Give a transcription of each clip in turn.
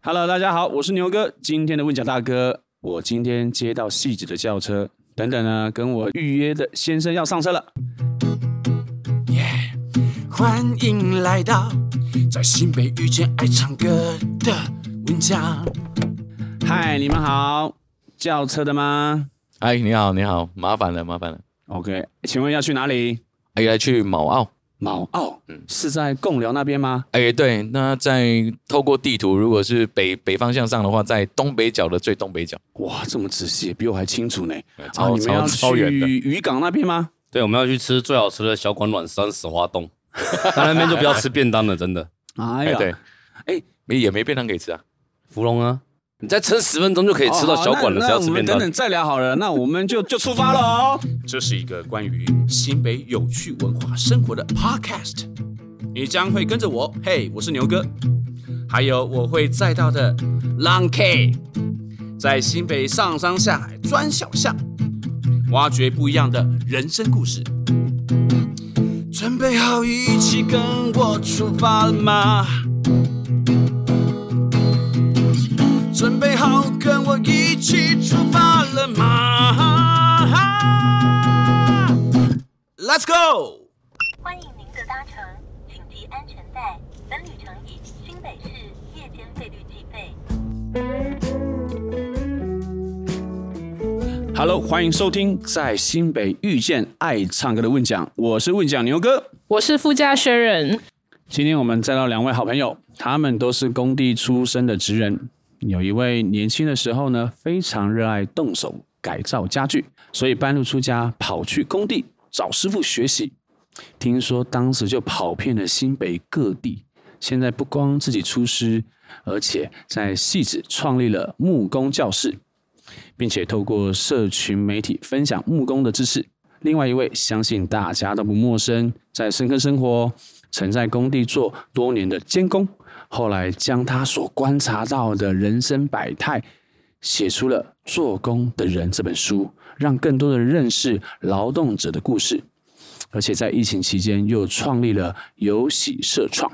Hello，大家好，我是牛哥。今天的问讲大哥，我今天接到汐止的轿车，等等呢，跟我预约的先生要上车了。耶！Yeah, 欢迎来到在新北遇见爱唱歌的问讲。嗨，你们好，叫车的吗？嗨，你好，你好，麻烦了，麻烦了。OK，请问要去哪里？哎，要去卯澳。卯澳，嗯，是在贡寮那边吗？哎，对，那在透过地图，如果是北北方向上的话，在东北角的最东北角。哇，这么仔细，比我还清楚呢。超、啊、超超远的。渔港那边吗？对，我们要去吃最好吃的小馆暖山石花冻。那那边就不要吃便当了，真的。哎呀，对，哎，没也没便当可以吃啊，芙蓉啊。你再撑十分钟就可以吃到小馆了，只要吃便当。等等再聊好了，那我们就就出发了哦。这是一个关于新北有趣文化生活的 podcast，你将会跟着我，嘿，我是牛哥，还有我会载到的 Long K，在新北上山下海钻小巷，挖掘不一样的人生故事。准备好一起跟我出发了吗？准备好跟我一起出发了吗？Let's go！欢迎您的搭乘，请系安全带。本旅程以新北市夜间费率计费。Hello，欢迎收听在新北遇见爱唱歌的问讲，我是问讲牛哥，我是副驾学人。今天我们再到两位好朋友，他们都是工地出身的职人。有一位年轻的时候呢，非常热爱动手改造家具，所以半路出家跑去工地找师傅学习。听说当时就跑遍了新北各地。现在不光自己出师，而且在戏子创立了木工教室，并且透过社群媒体分享木工的知识。另外一位相信大家都不陌生，在深坑生活，曾在工地做多年的监工。后来将他所观察到的人生百态写出了《做工的人》这本书，让更多的人认识劳动者的故事。而且在疫情期间又创立了有喜社创，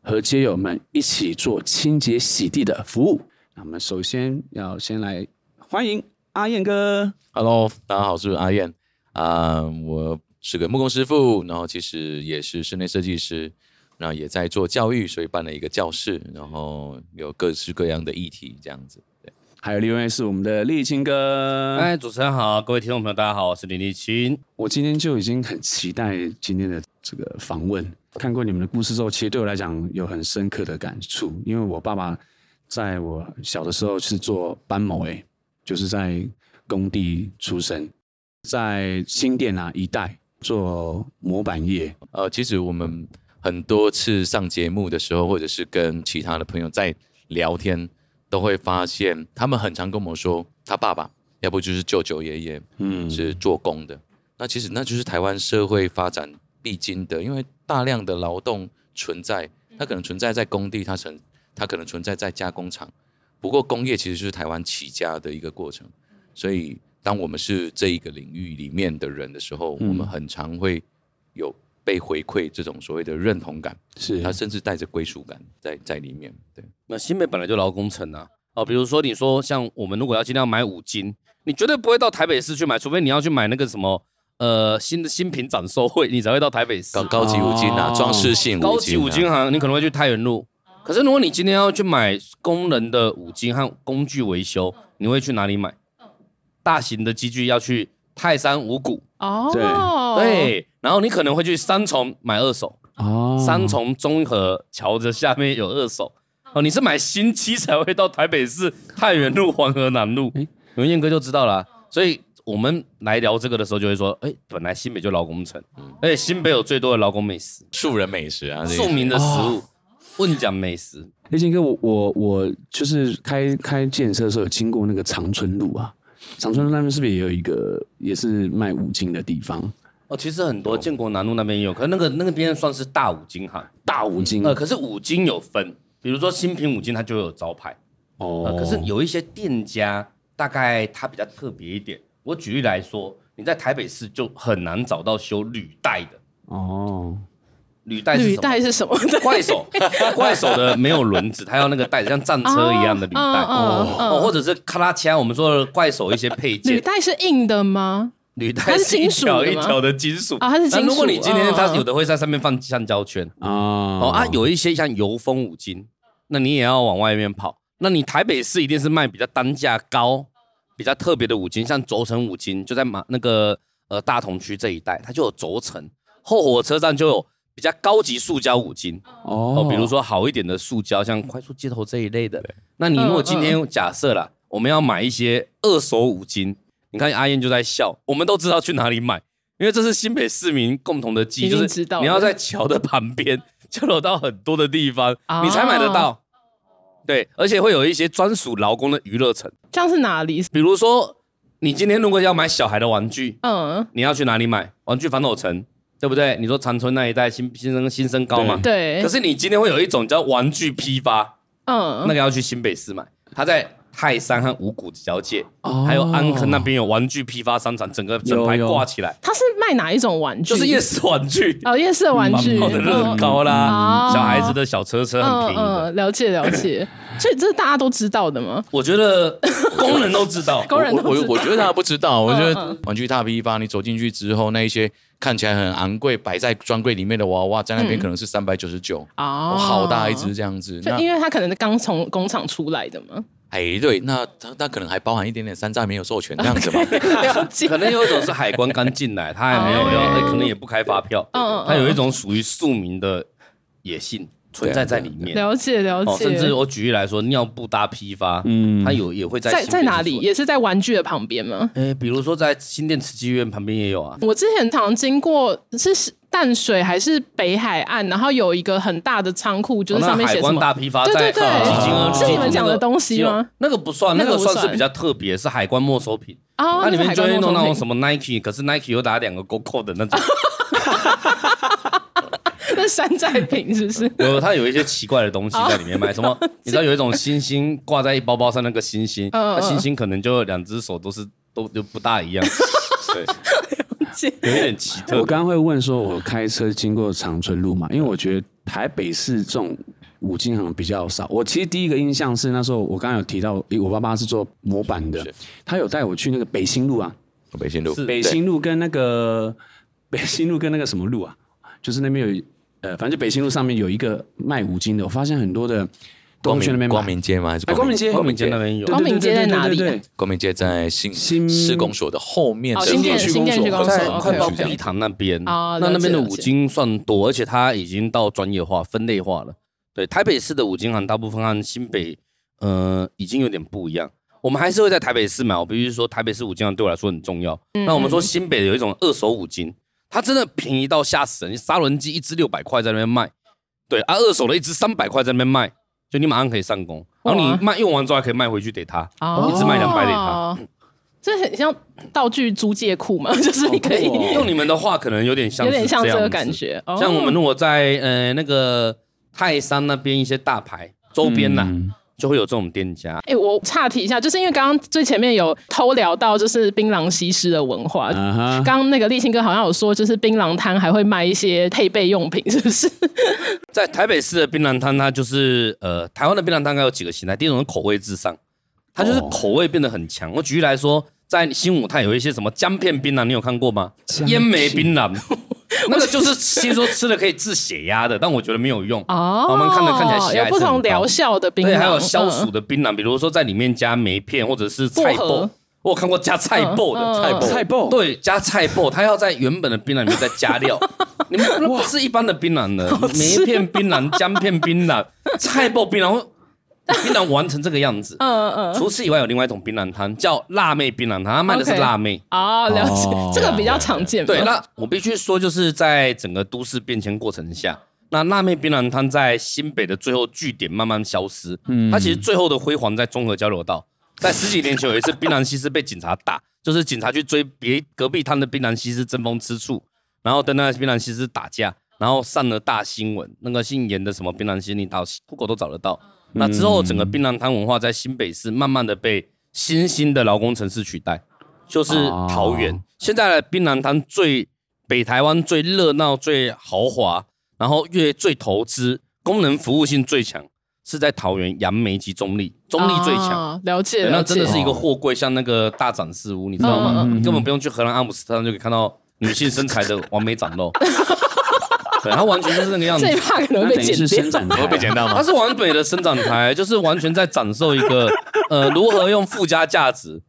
和街友们一起做清洁洗地的服务。那我们首先要先来欢迎阿燕哥。Hello，大家好，我是阿燕啊我是个木工师傅，然后其实也是室内设计师。然后也在做教育，所以办了一个教室，然后有各式各样的议题这样子。对，还有另外是我们的立青哥。哎，主持人好，各位听众朋友大家好，我是李立青。我今天就已经很期待今天的这个访问。看过你们的故事之后，其实对我来讲有很深刻的感触，因为我爸爸在我小的时候是做班某诶，就是在工地出身，在新店啊一带做模板业。呃，其实我们。很多次上节目的时候，或者是跟其他的朋友在聊天，都会发现他们很常跟我说，他爸爸要不就是舅舅爷爷，嗯，是做工的。那其实那就是台湾社会发展必经的，因为大量的劳动存在，它可能存在在工地，它存，它可能存在在加工厂。不过工业其实就是台湾起家的一个过程，所以当我们是这一个领域里面的人的时候，我们很常会有。被回馈这种所谓的认同感，是他甚至带着归属感在在里面。对，那新北本来就劳工城啊，哦，比如说你说像我们如果要尽量买五金，你绝对不会到台北市去买，除非你要去买那个什么呃新的新品展售会，你才会到台北市。高高级五金啊，装饰性五金、啊、高级五金行，你可能会去太原路。可是如果你今天要去买工人的五金和工具维修，你会去哪里买？大型的机具要去泰山五谷哦，对对。然后你可能会去三重买二手哦，三重综合桥的下面有二手哦。你是买新机才会到台北市太原路、黄河南路，哎，有燕哥就知道了。所以我们来聊这个的时候，就会说，哎，本来新北就劳工城，而且新北有最多的劳工美食，庶人美食啊，庶民的食物，问讲美食。立青哥，我我我就是开开建设的时候有经过那个长春路啊，长春路那边是不是也有一个也是卖五金的地方？哦，其实很多建国南路那边也有，可是那个那个边算是大五金行，大五金。呃，可是五金有分，比如说新品五金，它就有招牌。哦、呃。可是有一些店家，大概它比较特别一点。我举例来说，你在台北市就很难找到修履带的。哦。履带是什么？履带是什么？怪手，怪手的没有轮子，它要那个带子，像战车一样的履带哦哦，或者是咔啦枪，我们说的怪手一些配件。履带是硬的吗？履带是一条一条的金属啊，它是金属。如果你今天它有的会在上面放橡胶圈哦哦啊，有一些像油封五金，那你也要往外面跑。那你台北市一定是卖比较单价高、比较特别的五金，像轴承五金，就在马那个呃大同区这一带，它就有轴承。后火车站就有比较高级塑胶五金哦，比如说好一点的塑胶，像快速接头这一类的。那你如果今天假设啦，我们要买一些二手五金，你看阿燕就在笑，我们都知道去哪里买，因为这是新北市民共同的记忆，就是你要在桥的旁边，就有到很多的地方，你才买得到。对，而且会有一些专属劳工的娱乐城，像是哪里？比如说，你今天如果要买小孩的玩具，嗯，你要去哪里买？玩具反斗城。对不对？你说长春那一带新新生新生高嘛？对。可是你今天会有一种叫玩具批发，嗯，那个要去新北市买，他在泰山和五股的交界，哦、还有安坑那边有玩具批发商场，整个整排挂起来。它是卖哪一种玩具？就是夜市玩具哦，夜市玩具，的乐高啦，小孩子的小车车很便宜的。嗯，了解了解。所以这是大家都知道的吗？我觉得工人都知道，工人都知道。我我觉得大家不知道。我觉得玩具大批发，你走进去之后，那一些看起来很昂贵，摆在专柜里面的娃娃，在那边可能是三百九十九哦，好大一只这样子。就因为它可能刚从工厂出来的嘛。哎，对，那它它可能还包含一点点山寨没有授权这样子嘛。可能有一种是海关刚进来，他还没有要，可能也不开发票。嗯，它有一种属于庶民的野性。存在在里面，了解了解。甚至我举例来说，尿布搭批发，嗯，它有也会在在在哪里？也是在玩具的旁边吗？哎，比如说在新店慈济院旁边也有啊。我之前常经过，是淡水还是北海岸？然后有一个很大的仓库，就是上面写什么大批发，对对对，是你们讲的东西吗？那个不算，那个算是比较特别，是海关没收品啊。那里面就会弄那种什么 Nike，可是 Nike 又打两个勾扣的那种。那山寨品是不是？有，它有一些奇怪的东西在里面卖。什么？你知道有一种星星挂在一包包上，那个星星，那星星可能就两只手都是都就不大一样。对，有点奇特。我刚刚会问说，我开车经过长春路嘛？因为我觉得台北市这种五金行比较少。我其实第一个印象是那时候我刚刚有提到，我爸爸是做模板的，他有带我去那个北新路啊，北新路，北新路跟那个 北新路跟那个什么路啊，就是那边有。呃，反正就北新路上面有一个卖五金的，我发现很多的光明光明街吗？还是光明街？光明街那边有。光明街在哪里？光明街在新新市公所的后面，新店区公所在快到碧潭那边。那那边的五金算多，而且它已经到专业化、分类化了。对，台北市的五金行大部分和新北呃已经有点不一样。我们还是会在台北市买，我必须说台北市五金行对我来说很重要。那我们说新北有一种二手五金。它真的便宜到吓死人！砂轮机一支六百块在那边卖，对啊，二手的一支三百块在那边卖，就你马上可以上工，然后你卖用完之后还可以卖回去给他，一直卖两百给他。这很像道具租借库嘛，就是你可以用你们的话，可能有点像，有点像这个感觉。像我们如果在呃那个泰山那边一些大牌周边呐。就会有这种店家。哎、欸，我岔题一下，就是因为刚刚最前面有偷聊到，就是槟榔西施的文化。刚刚、uh huh. 那个立青哥好像有说，就是槟榔摊还会卖一些配备用品，是不是？在台北市的槟榔摊，它就是呃，台湾的槟榔摊大概有几个形态。第一种是口味至上，它就是口味变得很强。我举例来说，在新武泰有一些什么姜片槟榔，你有看过吗？烟梅槟榔。那个就是听说吃了可以治血压的，但我觉得没有用。哦，我们看着看起来血压有不同疗效的槟榔，对，还有消暑的槟榔，比如说在里面加梅片或者是菜脯。我有看过加菜脯的菜脯，菜脯对，加菜脯，它要在原本的槟榔里面再加料。你们那不是一般的槟榔的，梅片槟榔、姜片槟榔、菜脯槟榔。槟榔玩成这个样子，嗯嗯。除此以外，有另外一种槟榔摊叫辣妹槟榔摊，它卖的是辣妹。哦，了解，这个比较常见。对，那我必须说，就是在整个都市变迁过程下，那辣妹槟榔摊在新北的最后据点慢慢消失。嗯，它其实最后的辉煌在中和交流道，在十几年前有一次 槟榔西施被警察打，就是警察去追别隔壁摊的槟榔西施争风吃醋，然后跟那槟榔西施打架，然后上了大新闻。那个姓严的什么槟榔西施，你到 Google 都找得到。那之后，整个槟榔摊文化在新北市慢慢的被新兴的劳工城市取代，就是桃园。现在的槟榔摊最北台湾最热闹、最豪华然后越最投资、功能服务性最强，是在桃园杨梅及中立，中立最强、啊。了解，了解，那真的是一个货柜，像那个大展示屋，你知道吗？你根本不用去荷兰阿姆斯特丹就可以看到女性身材的完美展露。对，它完全就是那个样子。这一趴可能会被剪掉，会被剪到吗？它是完美的伸展台，就是完全在展示一个呃如何用附加价值，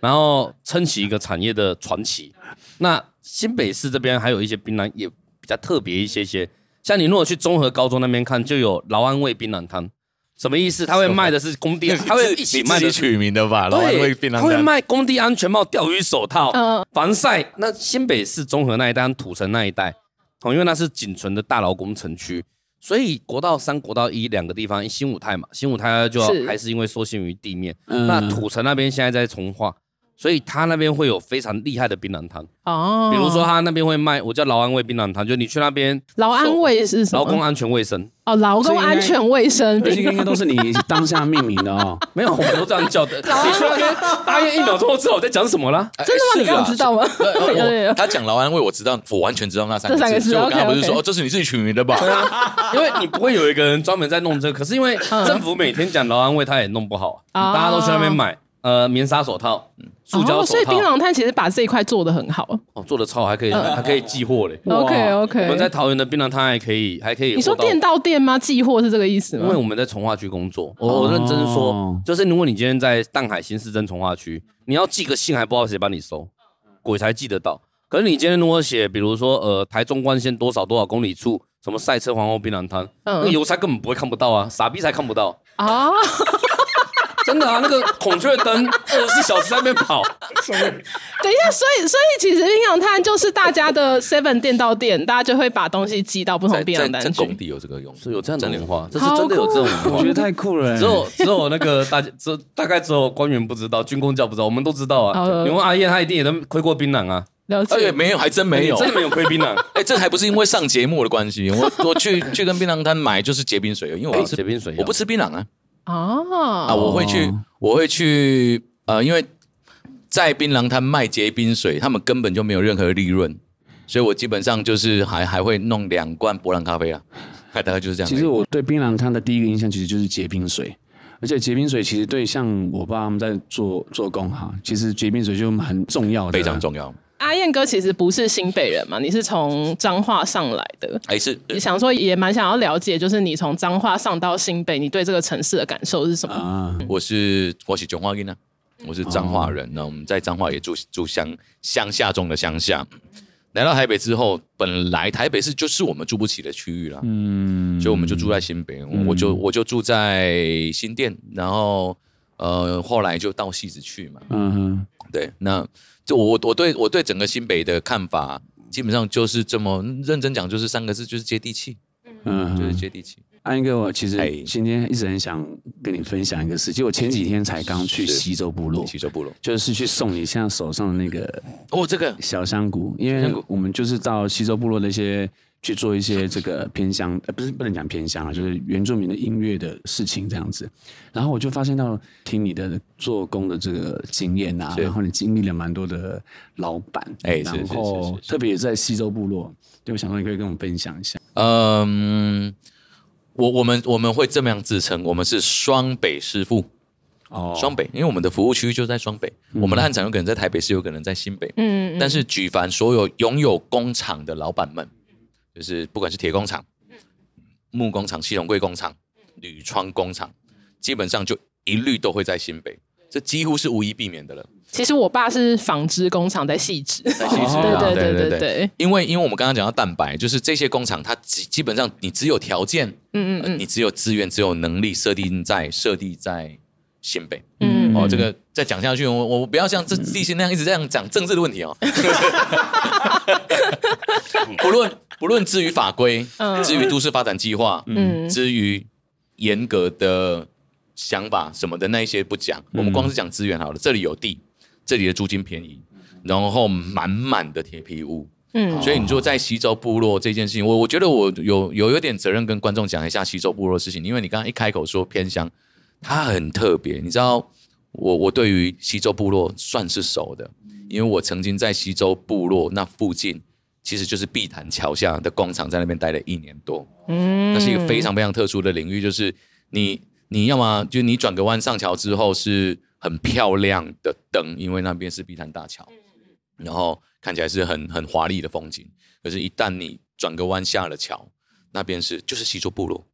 然后撑起一个产业的传奇。那新北市这边还有一些槟榔也比较特别一些些，像你如果去综合高中那边看，就有劳安味槟榔摊，什么意思？他会卖的是工地，他会一起卖的取名的吧？劳安味槟榔摊，他会卖工地安全帽、钓鱼手套、防晒。那新北市综合那一带、土城那一带。哦，因为那是仅存的大劳工城区，所以国道三、国道一两个地方，新五泰嘛，新五泰就还是因为受限于地面。那土城那边现在在重划。所以他那边会有非常厉害的槟榔摊哦，比如说他那边会卖，我叫劳安味槟榔摊，就你去那边，劳安味是什么？劳工安全卫生哦，劳工安全卫生，这些应该都是你当下命名的哦。没有，我们都这样叫的。你去那边，大约一秒钟之后我在讲什么了？真的吗？你刚刚知道吗？他讲劳安味，我知道，我完全知道那三个字。所以我刚刚不是说，哦，这是你自己取名的吧？对啊，因为你不会有一个人专门在弄这个，可是因为政府每天讲劳安味，他也弄不好，大家都去那边买。呃，棉纱手套，塑胶手套，哦、所以槟榔摊其实把这一块做的很好哦，做的超好，还可以、呃、还可以寄货嘞。OK OK，我们在桃园的槟榔摊还可以还可以。你说店到店吗？寄货是这个意思吗？因为我们在从化区工作，我我认真说，就是如果你今天在淡海新市镇从化区，你要寄个信还不知道谁帮你收，鬼才寄得到。可是你今天如果写，比如说呃台中关线多少多少公里处，什么赛车皇后槟榔摊，嗯、那个邮差根本不会看不到啊，傻逼才看不到啊。真的啊，那个孔雀灯二十四小时在那边跑。等一下，所以所以其实槟榔摊就是大家的 seven 店到店，大家就会把东西寄到不同槟榔摊去。工地有这个用，是有这样的文化，这是真的有这种文化，我觉得太酷了。只有只有那个大家，只大概只有官员不知道，军工教不知道，我们都知道啊。你问阿燕他一定也都亏过槟榔啊。了解。哎，没有，还真没有，真的没有亏槟榔。哎，这还不是因为上节目的关系，我我去去跟槟榔摊买就是结冰水，因为我吃结冰水，我不吃槟榔啊。啊啊！我会去，我会去，呃，因为在槟榔摊卖结冰水，他们根本就没有任何利润，所以我基本上就是还还会弄两罐伯朗咖啡啊，大概就是这样。其实我对槟榔摊的第一个印象其实就是结冰水，而且结冰水其实对像我爸他们在做做工哈，其实结冰水就蛮重要的，非常重要。阿燕哥其实不是新北人嘛，你是从彰化上来的，哎是，你想说也蛮想要了解，就是你从彰化上到新北，你对这个城市的感受是什么？啊，我是我是彰化人呢，我是彰化人，那、哦、我们在彰化也住住乡乡下中的乡下，来到台北之后，本来台北市就是我们住不起的区域了，嗯，所以我们就住在新北，嗯、我就我就住在新店，然后呃后来就到汐止去嘛，嗯哼，对，那。就我我对我对整个新北的看法，基本上就是这么认真讲，就是三个字，就是接地气，嗯，就是接地气。阿燕哥，我其实今天一直很想跟你分享一个事，就我前几天才刚去西周部落，西周部落就是去送你现在手上的那个哦，这个小香菇，因为我们就是到西周部落的一些。去做一些这个偏乡，呃，不是不能讲偏乡啊，就是原住民的音乐的事情这样子。然后我就发现到，听你的做工的这个经验啊，然后你经历了蛮多的老板，哎，然后特别在西周部落，就想说你可以跟我们分享一下。嗯，我我们我们会这么样自称，我们是双北师傅哦，双北，因为我们的服务区就在双北，我们的汉厂有可能在台北市，有可能在新北，嗯，但是举凡所有拥有工厂的老板们。就是不管是铁工厂、木工厂、系统柜工厂、铝窗工厂，基本上就一律都会在新北，这几乎是无一避免的了。其实我爸是纺织工厂在汐止，在汐止，对对对对对。因为因为我们刚刚讲到蛋白，就是这些工厂它基基本上你只有条件，嗯嗯嗯，你只有资源，只有能力设定在设定在新北，嗯。哦，这个再讲下去，我我不要像这地心那样一直这样讲政治的问题哦。不论不论至于法规，至于都市发展计划，嗯，至于严格的想法什么的那一些不讲，我们光是讲资源好了。这里有地，这里的租金便宜，然后满满的铁皮屋，嗯，所以你说在西周部落这件事情，我我觉得我有有有点责任跟观众讲一下西周部落的事情，因为你刚刚一开口说偏乡，它很特别，你知道，我我对于西周部落算是熟的，因为我曾经在西周部落那附近。其实就是碧潭桥下的工厂，在那边待了一年多。嗯，那是一个非常非常特殊的领域，就是你你要么就你转个弯上桥之后是很漂亮的灯，因为那边是碧潭大桥，然后看起来是很很华丽的风景。可是，一旦你转个弯下了桥，那边是就是西州部落，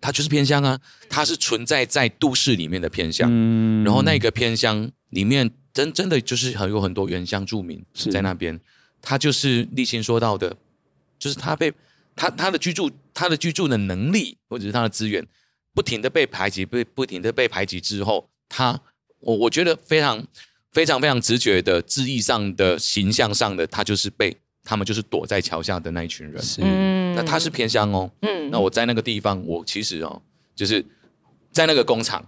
它就是偏乡啊，它是存在在都市里面的偏乡。嗯，然后那个偏乡里面真真的就是很有很多原乡住民是在那边。他就是立新说到的，就是他被他他的居住他的居住的能力或者是他的资源不停的被排挤，被不停的被排挤之后，他我我觉得非常非常非常直觉的字义上的形象上的，他就是被他们就是躲在桥下的那一群人。是，那他是偏乡哦。嗯，那我在那个地方，我其实哦，就是在那个工厂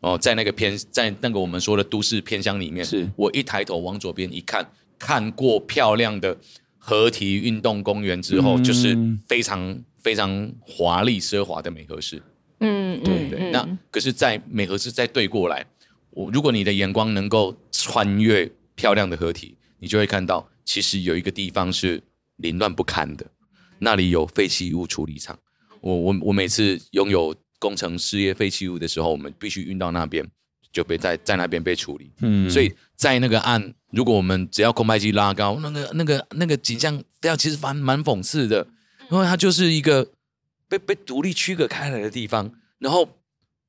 哦，在那个偏在那个我们说的都市偏乡里面，是我一抬头往左边一看。看过漂亮的河堤运动公园之后，嗯、就是非常非常华丽奢华的美和市。嗯，对对。嗯、那可是，在美和市再对过来，我如果你的眼光能够穿越漂亮的合体，你就会看到，其实有一个地方是凌乱不堪的，那里有废弃物处理厂。我我我每次拥有工程事业废弃物的时候，我们必须运到那边。就被在在那边被处理，嗯，所以在那个岸，如果我们只要空拍机拉高，那个那个那个景象，这样其实蛮蛮讽刺的，因为它就是一个被被独立区隔开来的地方，然后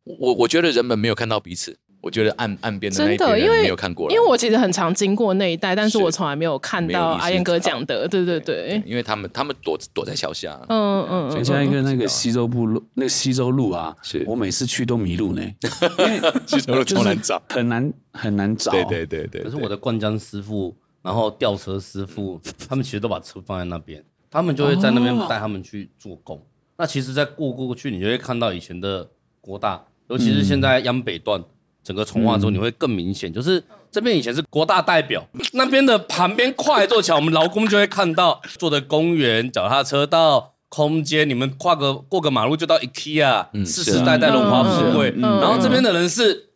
我我觉得人们没有看到彼此。我觉得岸岸边的那一边因为没有看过，因为我其实很常经过那一带，但是我从来没有看到阿燕哥讲的，对对对，因为他们他们躲躲在桥下，嗯嗯，就像一个那个西周部落，那个西周路啊，是。我每次去都迷路呢，因为西周路超难找，很难很难找，对对对对。可是我的灌浆师傅，然后吊车师傅，他们其实都把车放在那边，他们就会在那边带他们去做工。那其实，在过过去，你就会看到以前的国大，尤其是现在央北段。整个从化之后，你会更明显，嗯、就是这边以前是国大代表，那边的旁边跨一座桥，我们劳工就会看到做的公园、脚踏车道、空间，你们跨个过个马路就到 IKEA，世世代代荣华富贵。然后这边的人是，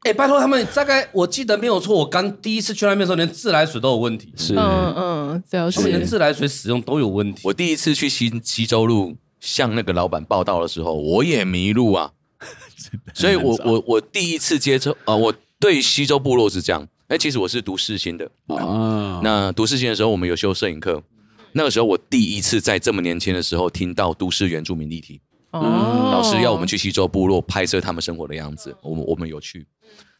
哎、欸，拜托他们，大概我记得没有错，我刚第一次去那边的时候，连自来水都有问题。是，嗯嗯，对，他们连自来水使用都有问题。我第一次去西西州路向那个老板报道的时候，我也迷路啊。所以我，我我我第一次接触啊、呃，我对西周部落是这样。哎，其实我是读世新的啊。那读世新的时候，我们有修摄影课。那个时候，我第一次在这么年轻的时候听到都市原住民议题。哦。老师要我们去西周部落拍摄他们生活的样子，我们我们有去。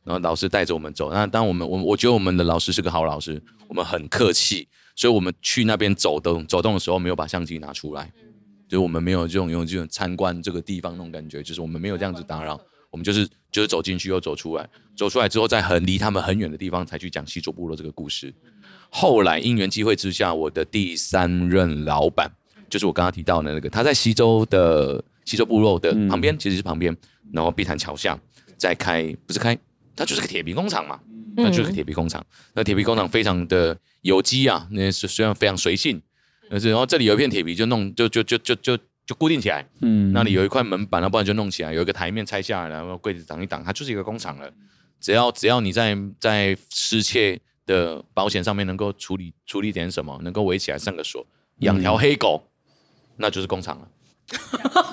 然后老师带着我们走。那当我们我我觉得我们的老师是个好老师，我们很客气，所以我们去那边走动走动的时候，没有把相机拿出来。就是我们没有这种用这种参观这个地方那种感觉，就是我们没有这样子打扰，我们就是就是走进去又走出来，走出来之后在很离他们很远的地方才去讲西周部落这个故事。后来因缘际会之下，我的第三任老板就是我刚刚提到的那个，他在西周的西周部落的旁边，其实是旁边，然后碧潭桥下在开，不是开，他就是个铁皮工厂嘛，那就是个铁皮工厂，那铁皮工厂非常的有机啊，那是虽然非常随性。然后这里有一片铁皮，就弄就就就就就就固定起来。嗯，那里有一块门板，那不然就弄起来。有一个台面拆下来，然后柜子挡一挡，它就是一个工厂了。只要只要你在在失窃的保险上面能够处理处理点什么，能够围起来上个锁，养条黑狗，那就是工厂了。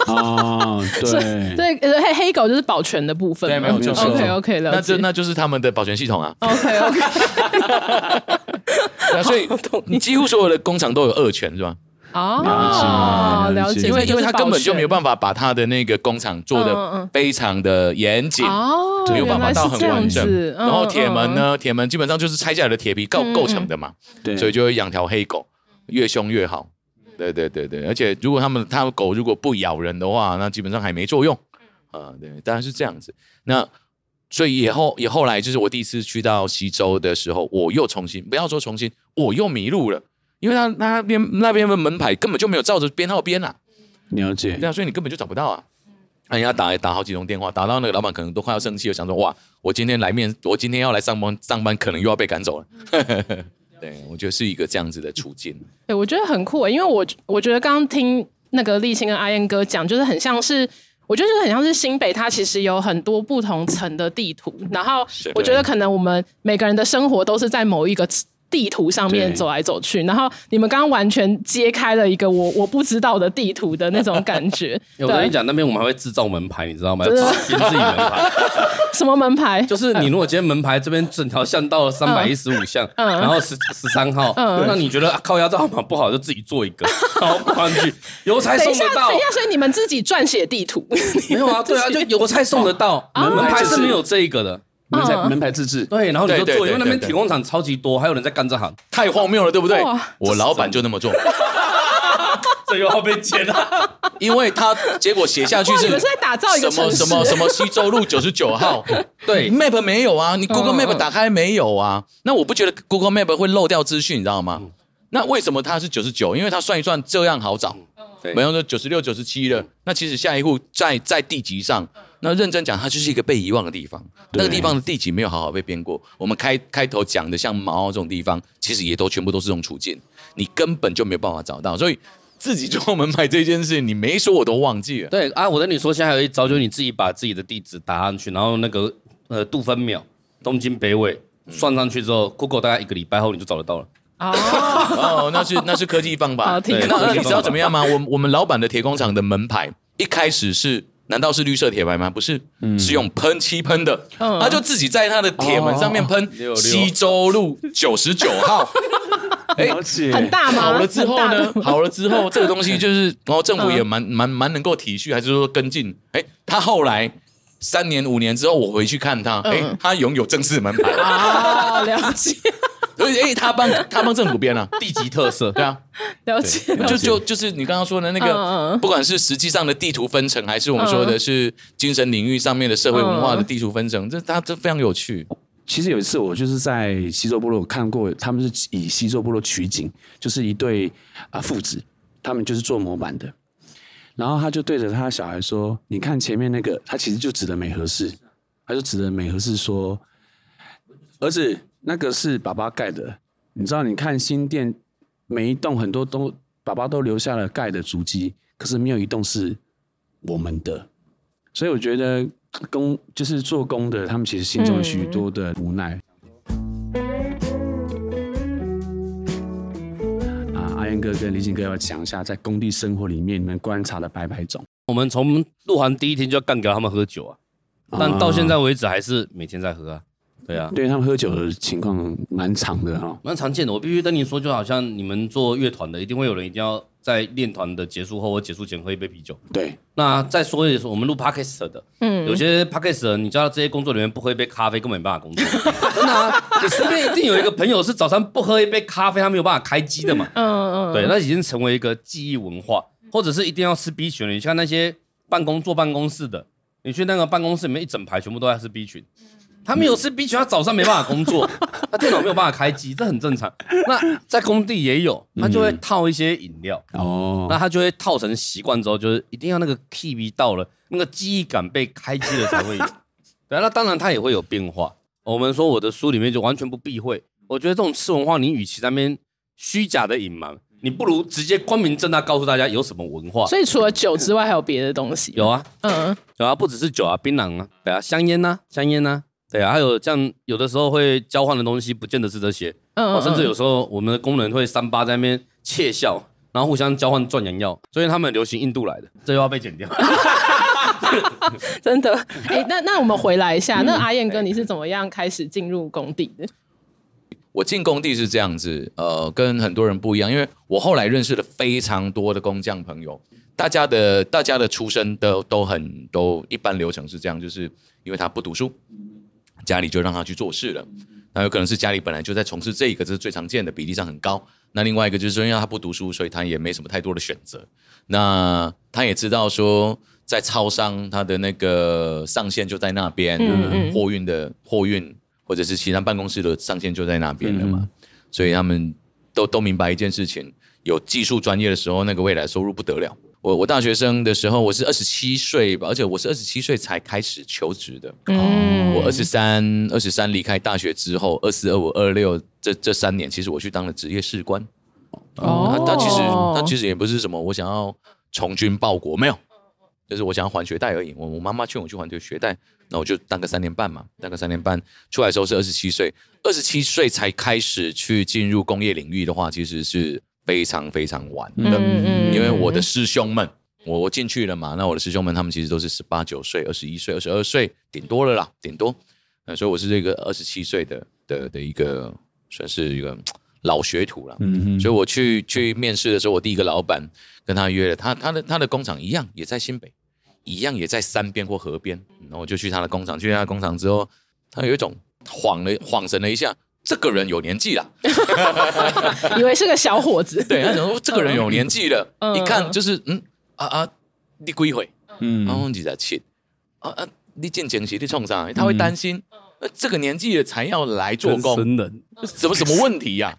哦，对对，黑黑狗就是保全的部分。对，没有错。OK OK，了那就那就是他们的保全系统啊。OK OK 那。所以 你几乎所有的工厂都有恶犬是吧？哦，了解。因为因为他根本就没有办法把他的那个工厂做的非常的严谨，就没有办法到很完整。然后铁门呢，铁门基本上就是拆下来的铁皮构构成的嘛，对，所以就会养条黑狗，越凶越好。对对对对，而且如果他们他们狗如果不咬人的话，那基本上还没作用。啊，对，当然是这样子。那。所以以后，以后来就是我第一次去到西州的时候，我又重新不要说重新，我又迷路了，因为他那边那边的门牌根本就没有照着编号编啊。了解。对啊，所以你根本就找不到啊。那人家打打好几通电话，打到那个老板可能都快要生气了，想说哇，我今天来面，我今天要来上班上班，可能又要被赶走了。对，我觉得是一个这样子的处境。对，我觉得很酷，因为我我觉得刚刚听那个立青跟阿燕哥讲，就是很像是。我觉得就很像是新北，它其实有很多不同层的地图。然后我觉得可能我们每个人的生活都是在某一个地图上面走来走去，然后你们刚刚完全揭开了一个我我不知道的地图的那种感觉。我跟你讲，那边我们还会制造门牌，你知道吗？自己门牌。什么门牌？就是你如果今天门牌这边整条巷道三百一十五巷，嗯、然后十十三号，嗯、那你觉得、啊、靠压这号码不好，就自己做一个，然后挂上去，邮差送得到。等一下，所以你们自己撰写地图？没有啊，对啊，就邮差送得到，哦、门牌是没有这一个的。门牌门牌自制，对，然后你就做，因为那边铁工厂超级多，还有人在干这行，太荒谬了，对不对？我老板就那么做，这又要被剪了，因为他结果写下去是，你们是在打造一个什么什么什么西周路九十九号，对，Map 没有啊，你 Google Map 打开没有啊？那我不觉得 Google Map 会漏掉资讯，你知道吗？那为什么它是九十九？因为它算一算这样好找，没有说九十六、九十七了。那其实下一户在在地籍上。那认真讲，它就是一个被遗忘的地方。那个地方的地籍没有好好被编过。我们开开头讲的像毛这种地方，其实也都全部都是这种处境，你根本就没有办法找到。所以自己做门牌这件事，你没说我都忘记了。对啊，我跟你说，现在还有一招，就是你自己把自己的地址打上去，然后那个呃度分秒，东京北纬算上去之后，Google 大概一个礼拜后你就找得到了。哦，哦，那是那是科技方法。对，那你知道怎么样吗？我我们老板的铁工厂的门牌一开始是。难道是绿色铁牌吗？不是，是用喷漆喷的。他就自己在他的铁门上面喷西周路九十九号。哎，很大吗？好了之后呢？好了之后，这个东西就是，然 后政府也蛮蛮蛮能够体恤，还是说跟进？哎，他后来三年五年之后，我回去看他，哎，他拥有正式门牌啊，了解。所以，哎，他帮他帮政府编了 地级特色，对啊，了解。就就就是你刚刚说的那个，不管是实际上的地图分层，还是我们说的是精神领域上面的社会文化的地图分层，这它这非常有趣。其实有一次，我就是在西周部落看过，他们是以西周部落取景，就是一对啊父子，他们就是做模板的。然后他就对着他的小孩说：“你看前面那个，他其实就指的美和氏，他就指着美和氏说，儿子。”那个是爸爸盖的，你知道？你看新店每一栋很多都爸爸都留下了盖的足迹，可是没有一栋是我们的。所以我觉得工就是做工的，他们其实心中有许多的无奈。嗯、啊，阿烟哥跟李锦哥要讲一下，在工地生活里面你们观察的白白种。我们从入行第一天就要干掉他们喝酒啊，但到现在为止还是每天在喝啊。对啊，对他们喝酒的情况蛮常的哈，蛮常见的。我必须跟你说，就好像你们做乐团的，一定会有人一定要在练团的结束后或结束前喝一杯啤酒。对，那再说一说，我们录 Podcast 的，嗯，有些 Podcast 的，你知道这些工作人员不喝一杯咖啡根本没办法工作。真的啊，你身边一定有一个朋友是早上不喝一杯咖啡，他没有办法开机的嘛。嗯嗯，对，那已经成为一个记忆文化，或者是一定要吃 B 群的。你像那些办公坐办公室的，你去那个办公室里面一整排全部都在吃 B 群。他没有吃 B 群，他早上没办法工作，他电脑没有办法开机，这很正常。那在工地也有，他就会套一些饮料哦，那他就会套成习惯之后，就是一定要那个 key 到了，那个记忆感被开机了才会有。对，那当然他也会有变化。我们说我的书里面就完全不避讳，我觉得这种吃文化，你与其在那边虚假的隐瞒，你不如直接光明正大告诉大家有什么文化。所以除了酒之外，还有别的东西？有啊，嗯，有啊，不只是酒啊，槟榔啊，对啊，香烟呐，香烟呐。对啊，还有这样有的时候会交换的东西，不见得是这些。嗯，嗯，甚至有时候我们的工人会三八在那边窃笑，然后互相交换壮阳药，所以他们流行印度来的，这又要被剪掉。真的？哎、欸，那那我们回来一下，那阿燕哥你是怎么样开始进入工地的？我进工地是这样子，呃，跟很多人不一样，因为我后来认识了非常多的工匠朋友，大家的大家的出身都都很都一般流程是这样，就是因为他不读书。家里就让他去做事了，那有可能是家里本来就在从事这个，这是最常见的，比例上很高。那另外一个就是说，因为他不读书，所以他也没什么太多的选择。那他也知道说，在超商他的那个上限就在那边，货运的货运或者是其他办公室的上限就在那边了嘛，所以他们都都明白一件事情：有技术专业的时候，那个未来收入不得了。我我大学生的时候，我是二十七岁吧，而且我是二十七岁才开始求职的。嗯，我二十三二十三离开大学之后，二四二五二六这这三年，其实我去当了职业士官。哦，他其实他其实也不是什么我想要从军报国，没有，就是我想要还学贷而已。我我妈妈劝我去还这个学贷，那我就当个三年半嘛，当个三年半出来的时候是二十七岁，二十七岁才开始去进入工业领域的话，其实是非常非常晚的。因为我的师兄们，我我进去了嘛，那我的师兄们他们其实都是十八九岁、二十一岁、二十二岁，顶多了啦，顶多。那所以我是这个二十七岁的的的一个算是一个。老学徒了，嗯，所以我去去面试的时候，我第一个老板跟他约了，他他的他的工厂一样也在新北，一样也在山边或河边，然后我就去他的工厂，去他的工厂之后，他有一种恍了恍神了一下，这个人有年纪了，以为是个小伙子，对，他想说这个人有年纪了，嗯、一看就是嗯啊啊，你几岁？嗯，然后二十七，啊啊，你进前期你冲啥？他会担心。嗯呃，这个年纪了才要来做工，什么什么问题呀？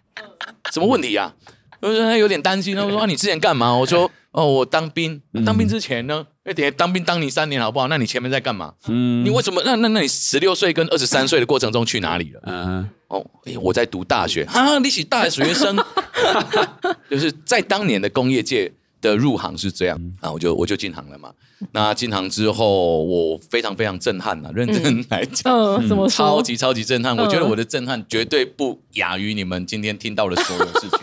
什么问题呀？我说他有点担心，他说啊，你之前干嘛？我说哦，我当兵，当兵之前呢？哎，等下当兵当你三年好不好？那你前面在干嘛？嗯，你为什么？那那那你十六岁跟二十三岁的过程中去哪里了？嗯，哦，哎，我在读大学啊，你是大学生，就是在当年的工业界。的入行是这样啊，我就我就进行了嘛。那进行之后，我非常非常震撼啊，认真来讲，嗯，怎么说？超级超级震撼。我觉得我的震撼绝对不亚于你们今天听到的所有事情。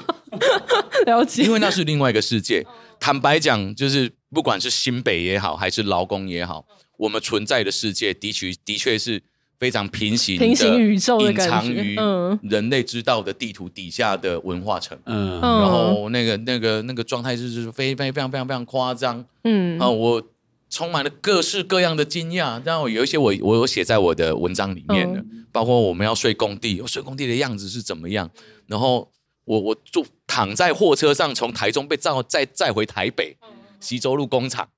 了解，因为那是另外一个世界。坦白讲，就是不管是新北也好，还是劳工也好，我们存在的世界的确的确是。非常平行、平行宇宙的，隐藏于人类知道的地图底下的文化层，嗯，然后那个、那个、那个状态就是非非非常非常非常夸张，嗯，啊，我充满了各式各样的惊讶，然后有一些我我有写在我的文章里面的，嗯、包括我们要睡工地，睡工地的样子是怎么样，然后我我坐躺在货车上从台中被载再载回台北，西州路工厂，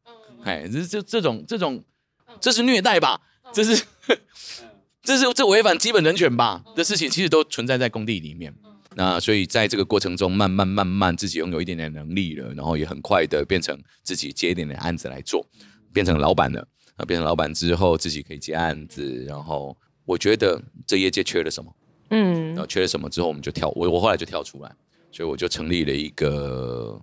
哎，这这这种这种这是虐待吧？这是。这是这违反基本人权吧的事情，其实都存在在工地里面。那所以在这个过程中，慢慢慢慢自己拥有一点点能力了，然后也很快的变成自己接一点点案子来做，变成老板了。那变成老板之后，自己可以接案子。然后我觉得这业界缺了什么，嗯，然后缺了什么之后，我们就跳我我后来就跳出来，所以我就成立了一个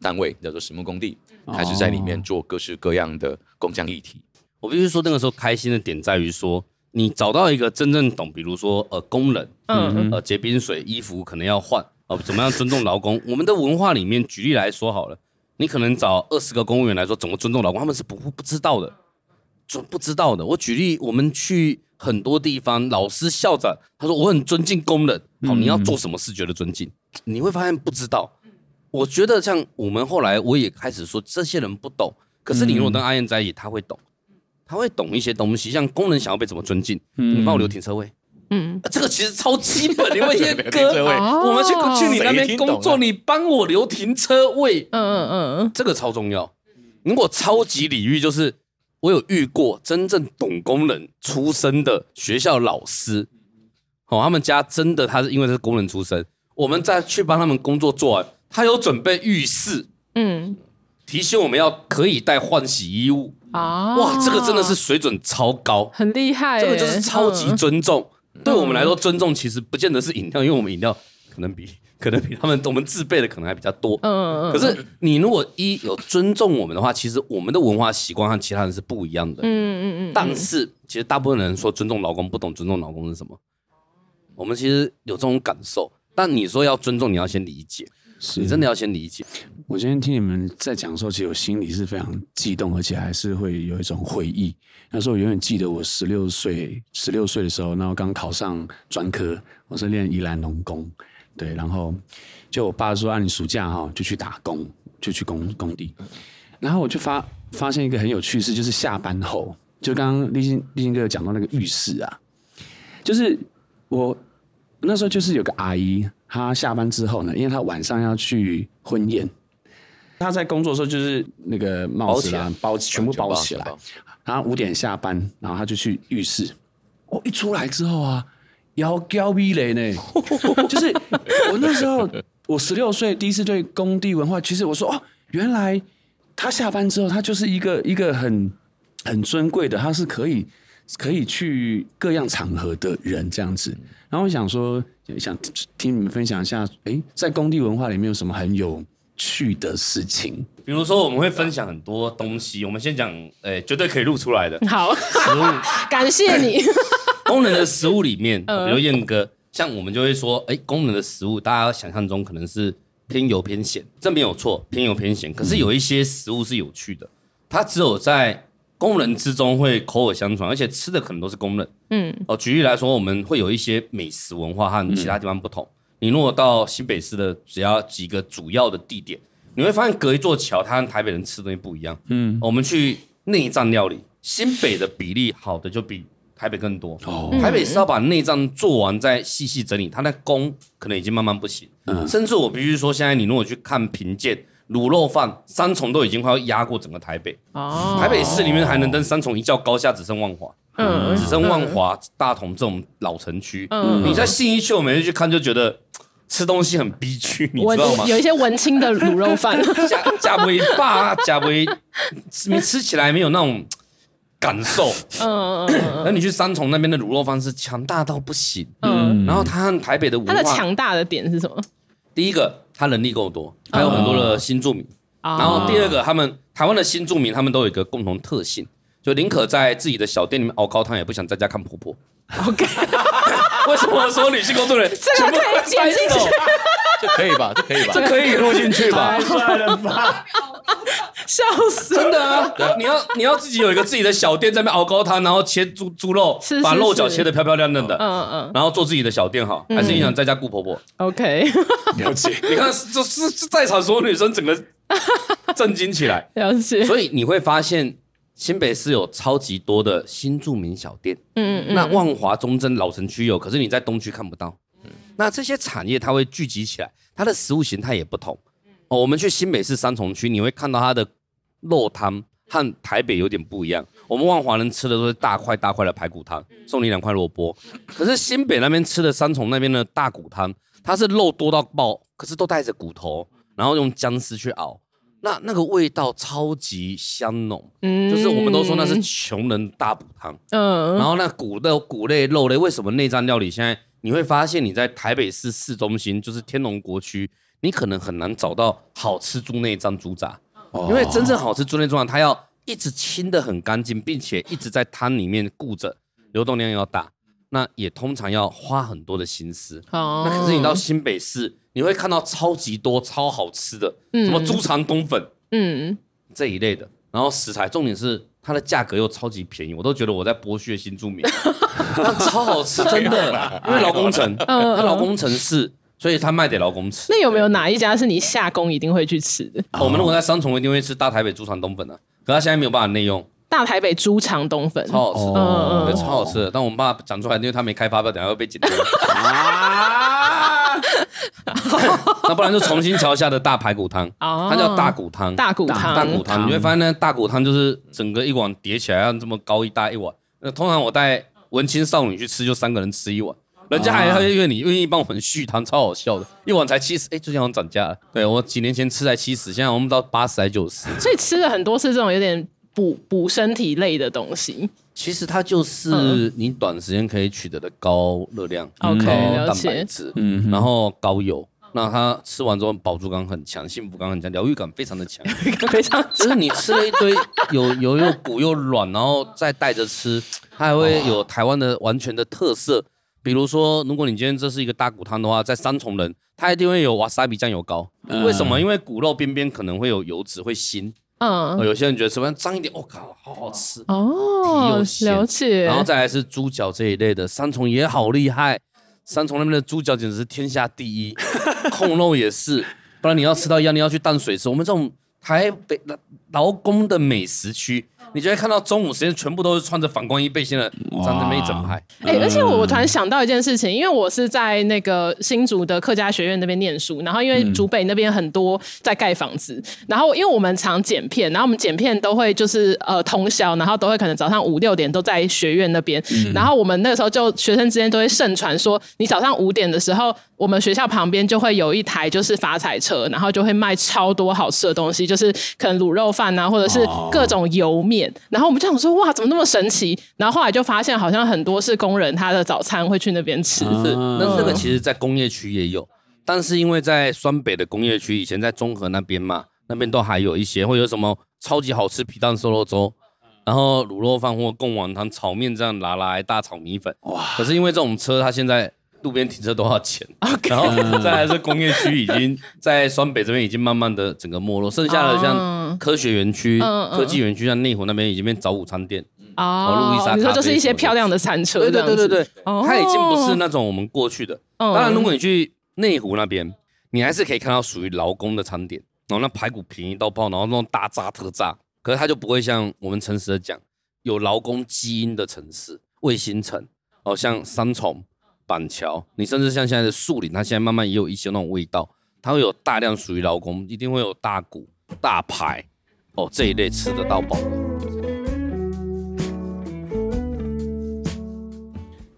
单位，叫做实木工地，开始在里面做各式各样的工匠议题。我必须说，那个时候开心的点在于说。你找到一个真正懂，比如说呃工人，嗯呃结冰水，衣服可能要换，呃 怎么样尊重劳工？我们的文化里面，举例来说好了，你可能找二十个公务员来说怎么尊重劳工，他们是不不知道的，就不知道的。我举例，我们去很多地方，老师校长他说我很尊敬工人，好，你要做什么事觉得尊敬？你会发现不知道。我觉得像我们后来我也开始说，这些人不懂，可是你如果跟阿燕在一起，他会懂。他会懂一些东西，像工人想要被怎么尊敬，嗯、你帮我留停车位，嗯、啊，这个其实超基本。你问一些哥，我们去去你那边工作，你帮我留停车位，嗯嗯嗯，这个超重要。如果超级礼遇，就是我有遇过真正懂工人出身的学校老师，哦，他们家真的他是因为是工人出身，我们再去帮他们工作做完，他有准备浴室，嗯，提醒我们要可以带换洗衣物。啊！哇，这个真的是水准超高，很厉害。这个就是超级尊重。嗯、对我们来说，尊重其实不见得是饮料，因为我们饮料可能比 可能比他们我们自备的可能还比较多。嗯嗯。可是你如果一有尊重我们的话，其实我们的文化习惯和其他人是不一样的。嗯嗯嗯。但是其实大部分人说尊重老公，不懂尊重老公是什么。我们其实有这种感受，但你说要尊重，你要先理解。是你真的要先理解。我今天听你们在讲的时候，其实我心里是非常激动，而且还是会有一种回忆。那时候我永远记得我十六岁，十六岁的时候，然后刚考上专科，我是练宜兰农工，对，然后就我爸说，啊，你暑假哈就去打工，就去工工地。然后我就发发现一个很有趣事，就是下班后，就刚刚立新立新哥讲到那个浴室啊，就是我那时候就是有个阿姨。她下班之后呢，因为她晚上要去婚宴，她在工作的时候就是那个帽子啊包全部包起来，然后五点下班，然后她就去浴室。我一出来之后啊，要交逼雷呢，就是我那时候我十六岁第一次对工地文化，其实我说哦，原来她下班之后她就是一个一个很很尊贵的，她是可以可以去各样场合的人这样子。然后我想说。想听你们分享一下，哎，在工地文化里面有什么很有趣的事情？比如说，我们会分享很多东西。我们先讲，诶、欸，绝对可以录出来的。好，食物，感谢你。功能的食物里面，比如燕哥，像我们就会说，哎、欸，功能的食物，大家想象中可能是偏油偏咸，这没有错，偏油偏咸。可是有一些食物是有趣的，它只有在工人之中会口耳相传，而且吃的可能都是工人。嗯，哦，举例来说，我们会有一些美食文化和其他地方不同。嗯、你如果到新北市的只要几个主要的地点。你会发现隔一座桥，它跟台北人吃的东西不一样。嗯，我们去内脏料理，新北的比例好的就比台北更多。哦，台北是要把内脏做完再细细整理，它的工可能已经慢慢不行。嗯，甚至我必须说，现在你如果去看评鉴，卤肉饭三重都已经快要压过整个台北。哦，台北市里面还能跟三重一较高下，只剩万华。嗯，只剩万华、大同这种老城区。嗯，你在信义区，我每次去看就觉得。吃东西很逼屈，你知道吗？有一些文青的卤肉饭，加加微霸，加微，你吃起来没有那种感受。嗯嗯嗯。那你去三重那边的卤肉饭是强大到不行。嗯。然后它和台北的文化，它的强大的点是什么？第一个，它人力够多，还有很多的新住民。然后第二个，他们台湾的新住民，他们都有一个共同特性，就宁可在自己的小店里面熬高汤，也不想在家看婆婆。OK。为什么说女性工作人员这个可以剪进去？这可以吧？这可以吧？这可以录进去吧？太帅了吧！笑死！真的啊！你要你要自己有一个自己的小店，在那边熬高汤，然后切猪猪肉，把肉脚切的漂漂亮亮的，嗯嗯，然后做自己的小店哈，还是你想在家顾婆婆？OK，了解。你看，这是在场所有女生整个 震惊起来，了解。所以你会发现。新北市有超级多的新著名小店，嗯嗯，那万华、中正、老城区有，可是你在东区看不到。嗯，那这些产业它会聚集起来，它的食物形态也不同。哦，我们去新北市三重区，你会看到它的肉汤和台北有点不一样。我们万华人吃的都是大块大块的排骨汤，送你两块萝卜。可是新北那边吃的三重那边的大骨汤，它是肉多到爆，可是都带着骨头，然后用姜丝去熬。那那个味道超级香浓，嗯，就是我们都说那是穷人大补汤，嗯，然后那骨的骨类肉类，为什么内脏料理现在你会发现你在台北市市中心，就是天龙国区，你可能很难找到好吃猪内脏猪杂，哦，因为真正好吃猪内脏，它要一直清的很干净，并且一直在汤里面顾着，流动量要大，那也通常要花很多的心思，哦，那可是你到新北市。你会看到超级多超好吃的，嗯、什么猪肠冬粉，嗯，这一类的。然后食材，重点是它的价格又超级便宜，我都觉得我在剥削新住民。超好吃，真的，因为劳工城，它劳工城是，所以他卖给劳工吃。那有没有哪一家是你下工一定会去吃的？我们如果在三重一定会吃大台北猪肠冬粉的，可他现在没有办法内用。大台北猪肠冬粉超好吃的，嗯，超好吃的。但我们爸讲出来，因为他没开发票，等下会被剪掉。那不然就重新桥下的大排骨汤，它叫大骨汤，大骨汤，大骨汤。你会发现呢，大骨汤就是整个一碗叠起来，要这么高一大一碗。那通常我带文青少女去吃，就三个人吃一碗，人家还会愿你愿意帮我们续汤，超好笑的。一碗才七十，哎，最近好像涨价了。对，我几年前吃才七十，现在我们到八十还九十。所以吃了很多次这种有点补补身体类的东西。其实它就是你短时间可以取得的高热量、高蛋白质，嗯，然后高油。那它吃完之后饱足感很强，幸福感很强，疗愈感非常的强，非常。就是你吃了一堆 有有又鼓又软，然后再带着吃，它还会有台湾的完全的特色。比如说，如果你今天这是一个大骨汤的话，在三重人，它一定会有瓦萨比酱油膏。为什么？因为骨肉边边可能会有油脂会腥。嗯，有些人觉得吃完脏一点，我、哦、靠，好好吃哦，了解。然后再来是猪脚这一类的，三重也好厉害，三重那边的猪脚简直是天下第一，控肉也是，不然你要吃到一样，你要去淡水吃。我们这种台北劳工的美食区。你就会看到中午时间全部都是穿着反光衣背心的站在那一整排。哎、欸，而且我我突然想到一件事情，因为我是在那个新竹的客家学院那边念书，然后因为竹北那边很多在盖房子，然后因为我们常剪片，然后我们剪片都会就是呃通宵，然后都会可能早上五六点都在学院那边，然后我们那个时候就学生之间都会盛传说，你早上五点的时候，我们学校旁边就会有一台就是发财车，然后就会卖超多好吃的东西，就是可能卤肉饭啊，或者是各种油面。然后我们就想说，哇，怎么那么神奇？然后后来就发现，好像很多是工人，他的早餐会去那边吃。是，那这个其实，在工业区也有。但是因为在双北的工业区，以前在中和那边嘛，那边都还有一些会有什么超级好吃皮蛋瘦肉粥，然后卤肉饭或贡丸汤、炒面这样拿来大炒米粉。哇！可是因为这种车，它现在路边停车多少钱。Okay. 然后再来是工业区已经在双北这边已经慢慢的整个没落，剩下的像科学园区、科技园区，像内湖那边已经变早午餐店。哦，路易莎，你说就是一些漂亮的餐车，对对对对对，它已经不是那种我们过去的。当然，如果你去内湖那边，你还是可以看到属于劳工的餐点，然后那排骨便宜到爆，然后那种大炸特炸，可是它就不会像我们诚实的讲，有劳工基因的城市，卫星城，哦，像三重、板桥，你甚至像现在的树林，它现在慢慢也有一些那种味道，它会有大量属于劳工，一定会有大骨、大排，哦，这一类吃得到饱的。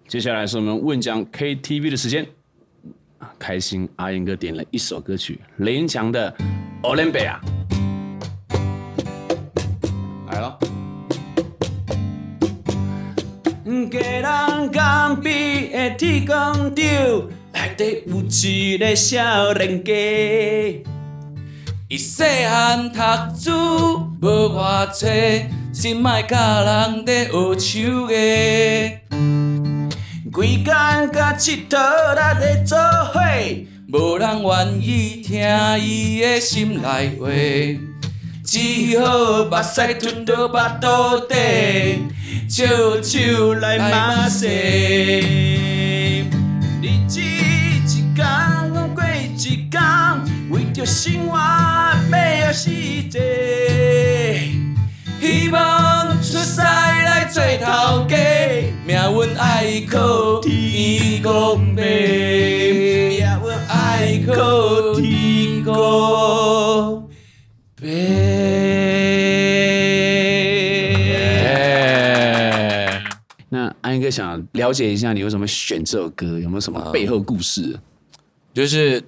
接下来是我们问讲 KTV 的时间，开心阿英哥点了一首歌曲，雷恩强的《欧伦贝亚》来了。家人刚毕的天公庙，内底有一个少年家，伊细汉读书无外册，心爱甲人在学手艺。规工甲佚佗力在做伙，无人愿意听伊的心内话，只好目屎吞到腹肚底，笑笑来骂世。日子一天过一天，为着生活要饿死济。希望出世来做头家，命运爱靠天公伯，命运爱靠天公想了解一下，你为什么选这首歌？有没有什么背后故事？就是。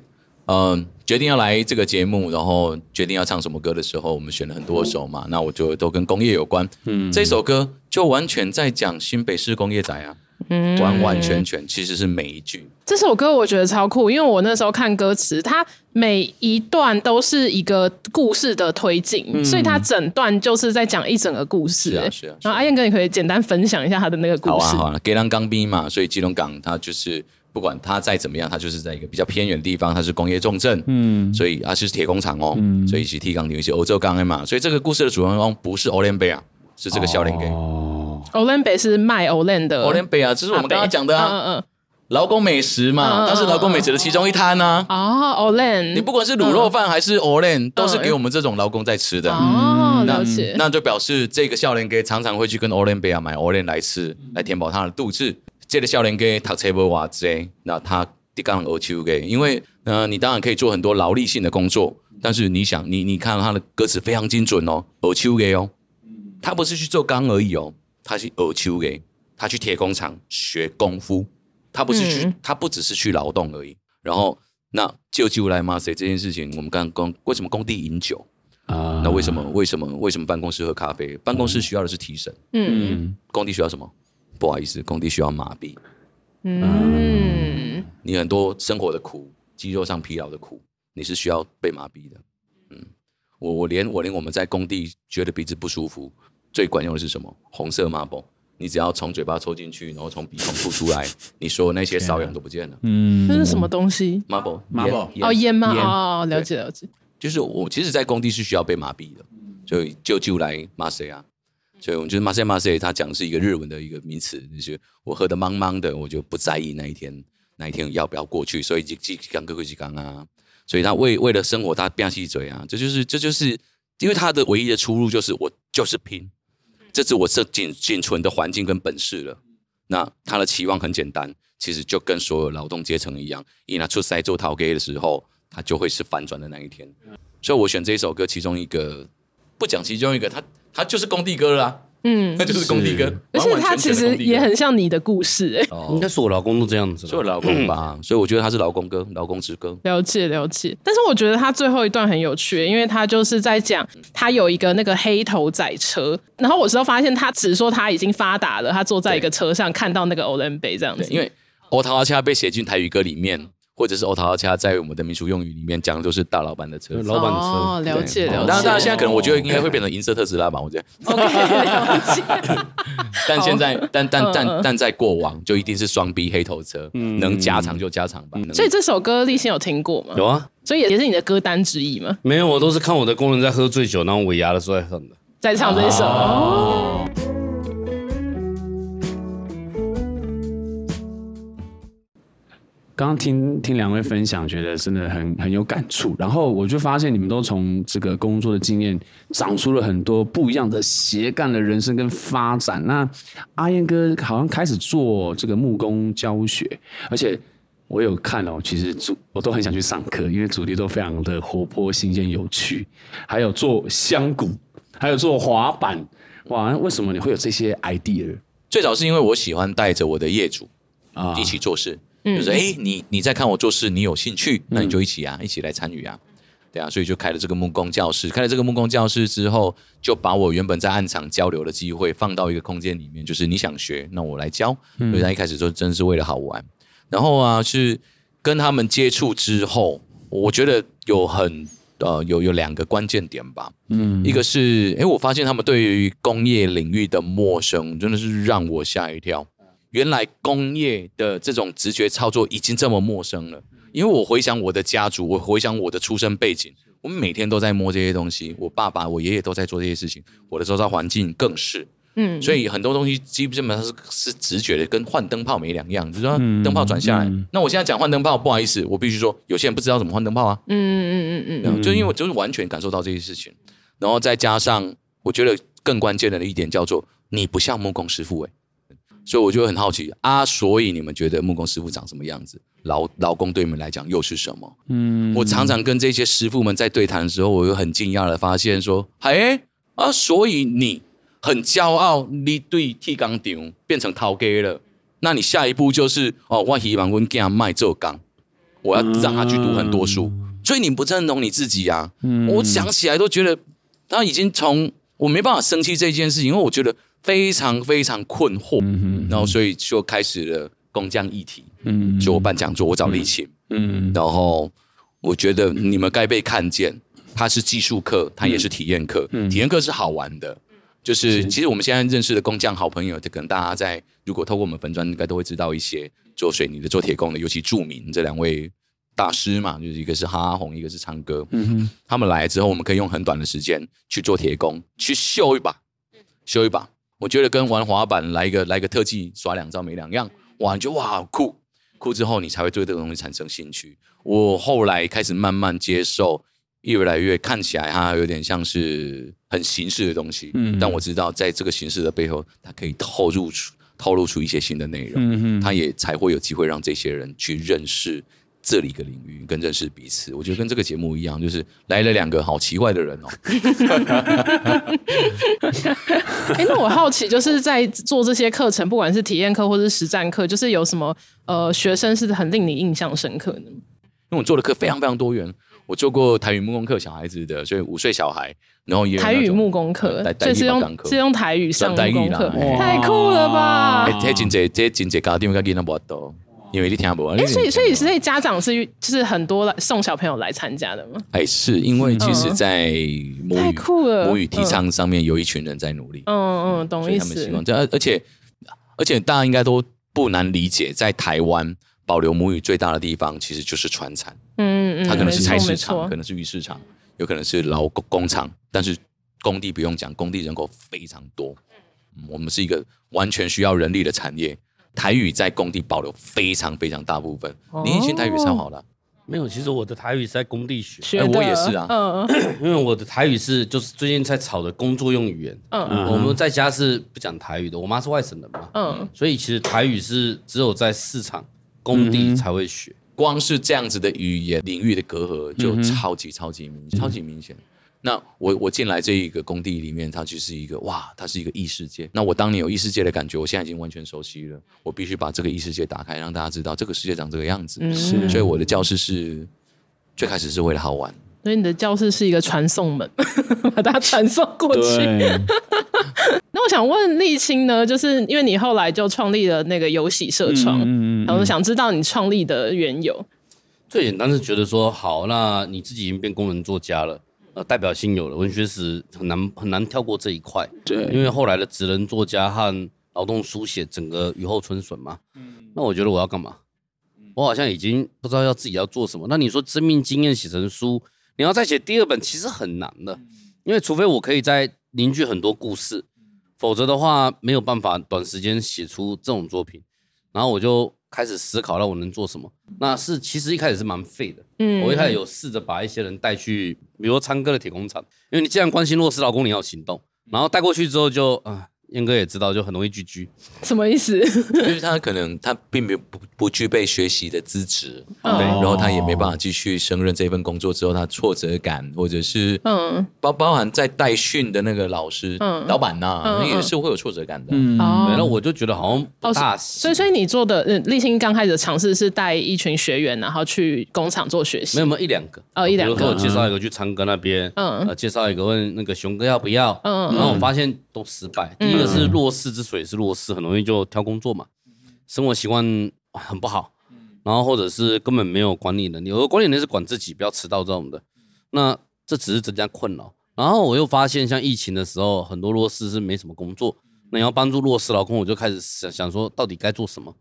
嗯，决定要来这个节目，然后决定要唱什么歌的时候，我们选了很多首嘛。那我就都跟工业有关。嗯，这首歌就完全在讲新北市工业仔啊，嗯，完完全全其实是每一句。这首歌我觉得超酷，因为我那时候看歌词，它每一段都是一个故事的推进，嗯、所以它整段就是在讲一整个故事。是啊，是啊。然后阿燕哥，你可以简单分享一下他的那个故事。好啊，好啊。给人刚兵嘛，所以基隆港它就是。不管它再怎么样，它就是在一个比较偏远的地方，它是工业重镇，嗯，所以它是铁工厂哦，嗯，所以是铁钢铁一些欧洲钢的嘛，所以这个故事的主人公不是欧联贝啊，是这个少年家。哦，欧联贝是卖 Olen 的，欧联贝啊，这是我们刚刚讲的啊，嗯嗯，劳工美食嘛，它是劳工美食的其中一摊呢。哦，欧联，你不管是卤肉饭还是 Olen，，都是给我们这种劳工在吃的。哦，了解。那就表示这个少年家常常会去跟 Olen 贝啊买 Olen 来吃，来填饱他的肚子。这个少年家读册无偌济，那他得讲学手艺，因为呃，你当然可以做很多劳力性的工作，但是你想，你你看他的歌词非常精准哦，学手艺哦，他不是去做钢而已哦，他是学球给，他去铁工厂学功夫，他不是去，嗯、他不只是去劳动而已。然后那就就来骂谁这件事情，我们刚刚工为什么工地饮酒啊？那为什么为什么为什么办公室喝咖啡？办公室需要的是提神，嗯，工地需要什么？不好意思，工地需要麻痹。嗯，你很多生活的苦，肌肉上疲劳的苦，你是需要被麻痹的。嗯，我我连我连我们在工地觉得鼻子不舒服，最管用的是什么？红色 Marlboro，你只要从嘴巴抽进去，然后从鼻孔吐出来，你说那些瘙痒都不见了。嗯，这是什么东西？Marlboro，Marlboro，哦，烟吗？哦，了解了解。就是我其实，在工地是需要被麻痹的，所以就就来骂谁啊？所以，我觉得马赛马赛，他讲的是一个日文的一个名词，就是我喝的茫茫的，我就不在意那一天，那一天要不要过去。所以，就几刚哥几刚啊，所以他为为了生活，他变气嘴啊，这就是这就是，因为他的唯一的出路就是我就是拼，这是我这仅仅存的环境跟本事了。那他的期望很简单，其实就跟所有劳动阶层一样，一拿出塞做陶给的时候，他就会是反转的那一天。所以我选这首歌，其中一个不讲其中一个他。他就是工地歌啦，嗯，那就是工地哥，而且他其实也很像你的故事，哎，应该是我老公都这样子，是我老公吧，所以我觉得他是老公哥，老公之哥。了解了解，但是我觉得他最后一段很有趣，因为他就是在讲他有一个那个黑头仔车，然后我之后发现他只说他已经发达了，他坐在一个车上看到那个欧伦贝这样子，因为欧桃阿恰被写进台语歌里面。或者是欧陶恰在我们的民俗用语里面讲的都是大老板的车，老板的车。哦，了解了解。当然，当然，现在可能我觉得应该会变成银色特斯拉吧，我觉得。OK，了解。但现在，但但但但在过往，就一定是双 B 黑头车，能加长就加长吧。所以这首歌立新有听过吗？有啊，所以也是你的歌单之一吗？没有，我都是看我的工人在喝醉酒，然后尾牙的时候在哼的，在唱这一首。刚刚听听两位分享，觉得真的很很有感触。然后我就发现你们都从这个工作的经验，长出了很多不一样的斜杠的人生跟发展。那阿燕哥好像开始做这个木工教学，而且我有看哦，其实主我都很想去上课，因为主题都非常的活泼、新鲜、有趣。还有做香鼓，还有做滑板，哇！为什么你会有这些 idea？最早是因为我喜欢带着我的业主啊一起做事。就是哎、欸，你你在看我做事，你有兴趣，那你就一起啊，嗯、一起来参与啊，对啊，所以就开了这个木工教室。开了这个木工教室之后，就把我原本在暗场交流的机会放到一个空间里面，就是你想学，那我来教。所以他一开始就真是为了好玩。然后啊，是跟他们接触之后，我觉得有很呃有有两个关键点吧。嗯，一个是哎、欸，我发现他们对于工业领域的陌生，真的是让我吓一跳。原来工业的这种直觉操作已经这么陌生了，因为我回想我的家族，我回想我的出生背景，我们每天都在摸这些东西，我爸爸、我爷爷都在做这些事情，我的周遭环境更是，嗯，所以很多东西基本上是是直觉的，跟换灯泡没两样，就是说灯泡转下来，嗯。嗯、那我现在讲换灯泡，不好意思，我必须说，有些人不知道怎么换灯泡啊，嗯嗯嗯嗯嗯，就因为我就是完全感受到这些事情，然后再加上我觉得更关键的一点叫做，你不像木工师傅哎、欸。所以我就很好奇啊，所以你们觉得木工师傅长什么样子？劳劳工对你们来讲又是什么？嗯，我常常跟这些师傅们在对谈的时候，我又很惊讶的发现说，哎啊，所以你很骄傲，你对剃钢厂变成头家了，那你下一步就是哦，我希望我给他卖做钢，我要让他去读很多书，嗯、所以你不认同你自己啊？嗯，我想起来都觉得他已经从我没办法生气这件事情，因为我觉得。非常非常困惑，嗯、然后所以就开始了工匠议题，嗯，就我办讲座，我找立琴，嗯，嗯然后我觉得你们该被看见，它是技术课，它也是体验课，嗯、体验课是好玩的，就是其实我们现在认识的工匠好朋友，就可能大家在如果透过我们粉砖，应该都会知道一些做水泥的、做铁工的，尤其著名这两位大师嘛，就是一个是哈阿红，一个是昌哥，嗯哼，他们来之后，我们可以用很短的时间去做铁工，去秀一把，秀一把。我觉得跟玩滑板来一个来一个特技耍两招没两样，哇，你就哇好酷酷之后，你才会对这个东西产生兴趣。我后来开始慢慢接受，越来越看起来它有点像是很形式的东西，嗯，但我知道在这个形式的背后，它可以透露出透露出一些新的内容，嗯哼，它也才会有机会让这些人去认识。这里一个领域跟认识彼此，我觉得跟这个节目一样，就是来了两个好奇怪的人哦。哎，那我好奇，就是在做这些课程，不管是体验课或是实战课，就是有什么呃学生是很令你印象深刻的？因为我做的课非常非常多元，我做过台语木工课，小孩子的，所以五岁小孩，然后也有台语木工课，这是用是用台语上木工课，太酷了吧！哎，这真济这真济家庭家囡仔无多。因为你听不懂，哎，所以所以所以家长是就是很多来送小朋友来参加的吗？哎，是因为其实，在母语、嗯、母语提倡上面有一群人在努力，嗯嗯，懂意思。他们希望这，而且而且大家应该都不难理解，在台湾保留母语最大的地方其实就是传产，嗯嗯，它可能是菜市场，可能是鱼市场，有可能是劳工工厂，但是工地不用讲，工地人口非常多，嗯我们是一个完全需要人力的产业。台语在工地保留非常非常大部分。你以前台语超好了，没有？其实我的台语是在工地学，我也是啊。嗯，因为我的台语是就是最近在炒的工作用语言。嗯，我们在家是不讲台语的，我妈是外省人嘛。嗯，所以其实台语是只有在市场工地才会学。光是这样子的语言领域的隔阂就超级超级明超级明显。那我我进来这一个工地里面，它就是一个哇，它是一个异世界。那我当年有异世界的感觉，我现在已经完全熟悉了。我必须把这个异世界打开，让大家知道这个世界长这个样子。是、嗯，所以我的教室是最开始是为了好玩。所以你的教室是一个传送门，把它传送过去。那我想问立青呢，就是因为你后来就创立了那个游戏社创，嗯嗯嗯，然后想知道你创立的缘由。最简单是觉得说，好，那你自己已经变工人作家了，呃，代表性有了，文学史很难很难跳过这一块。对，因为后来的职能作家和劳动书写整个雨后春笋嘛。嗯。那我觉得我要干嘛？我好像已经不知道要自己要做什么。那你说生命经验写成书，你要再写第二本，其实很难的，因为除非我可以在凝聚很多故事，否则的话没有办法短时间写出这种作品。然后我就。开始思考，那我能做什么？那是其实一开始是蛮废的。嗯，我一开始有试着把一些人带去，比如说昌哥的铁工厂，因为你既然关心弱势劳工，你要行动。然后带过去之后就啊。燕哥也知道，就很容易聚聚。什么意思？就是他可能他并没有不不具备学习的资质，对，然后他也没办法继续胜任这份工作之后，他挫折感或者是嗯，包包含在带训的那个老师、嗯、老板呐，那也是会有挫折感的。嗯，然后我就觉得好像不大、哦。所以，所以你做的，嗯，立新刚开始的尝试是带一群学员，然后去工厂做学习。没有，没有一两个。哦，一两个。比如说我介绍一个去昌哥那边，嗯，介绍一个问那个熊哥要不要，嗯，然后我发现都失败。第一个是弱势之。之所以是弱势，很容易就挑工作嘛，生活习惯很不好，然后或者是根本没有管理能力。有的管理能力是管自己，不要迟到这种的。那这只是增加困扰。然后我又发现，像疫情的时候，很多弱势是没什么工作。那你要帮助弱势劳工，我就开始想想说，到底该做什么？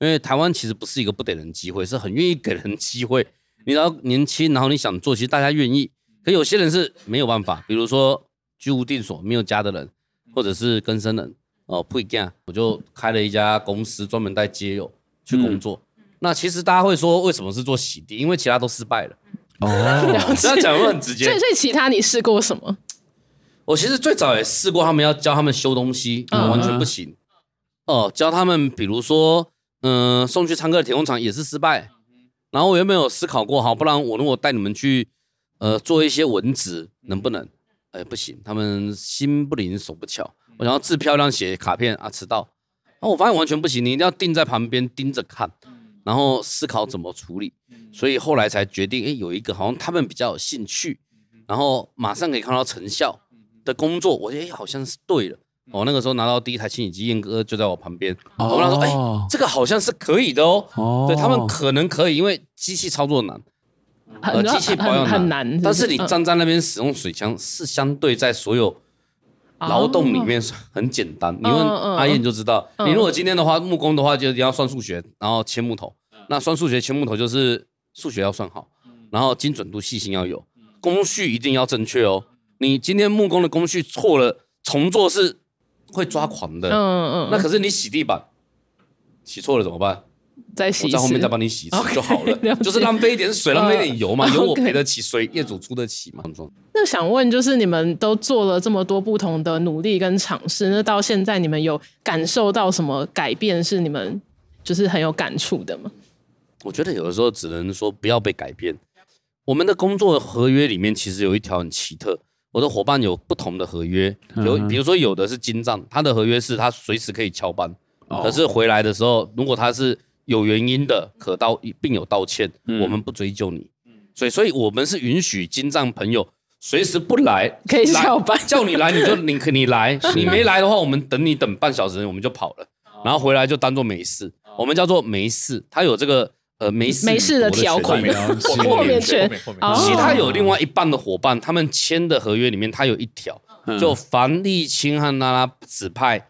因为台湾其实不是一个不给人机会，是很愿意给人机会。你只要年轻，然后你想做，其实大家愿意。可有些人是没有办法，比如说居无定所、没有家的人，或者是更生人。哦，不一样，我就开了一家公司，专门带街友去工作。嗯、那其实大家会说，为什么是做洗地？因为其他都失败了。哦，这样讲会很直接。所以，所以其他你试过什么？我其实最早也试过，他们要教他们修东西，嗯、完全不行。哦、呃，教他们，比如说，嗯、呃，送去唱歌的铁工厂也是失败。然后我有没有思考过，好，不然我如果带你们去，呃，做一些文职，能不能？哎，不行，他们心不灵，手不巧。我想要字漂亮，写卡片啊，迟到，那我发现完全不行，你一定要定在旁边盯着看，然后思考怎么处理，所以后来才决定，哎，有一个好像他们比较有兴趣，然后马上可以看到成效的工作，我觉得哎，好像是对了。我那个时候拿到第一台清洗机，燕哥就在我旁边，我跟他说，哎，这个好像是可以的哦，对他们可能可以，因为机器操作难，呃，机器保养很难，但是你站在那边使用水枪是相对在所有。劳动里面很简单，你问阿燕就知道。你如果今天的话，木工的话就你要算数学，然后切木头。那算数学切木头就是数学要算好，然后精准度细心要有，工序一定要正确哦。你今天木工的工序错了，重做是会抓狂的。嗯嗯。那可是你洗地板，洗错了怎么办？再洗，我在后面再帮你洗一次就好了，okay, 了就是浪费一点水，浪费一点油嘛，油我赔得起，水业主出得起嘛。那想问，就是你们都做了这么多不同的努力跟尝试，那到现在你们有感受到什么改变？是你们就是很有感触的吗？我觉得有的时候只能说不要被改变。我们的工作合约里面其实有一条很奇特，我的伙伴有不同的合约，有比如说有的是金账，他的合约是他随时可以翘班，可是回来的时候，如果他是有原因的，可道并有道歉，嗯、我们不追究你。所以，所以我们是允许金藏朋友随时不来，可以翘班，叫你来你就 你你来，你没来的话，我们等你等半小时，我们就跑了，然后回来就当做没事，我们叫做没事。他有这个呃没事没事的条款，豁免权。其他有另外一半的伙伴，他们签的合约里面，他有一条，就凡立青和拉拉指派。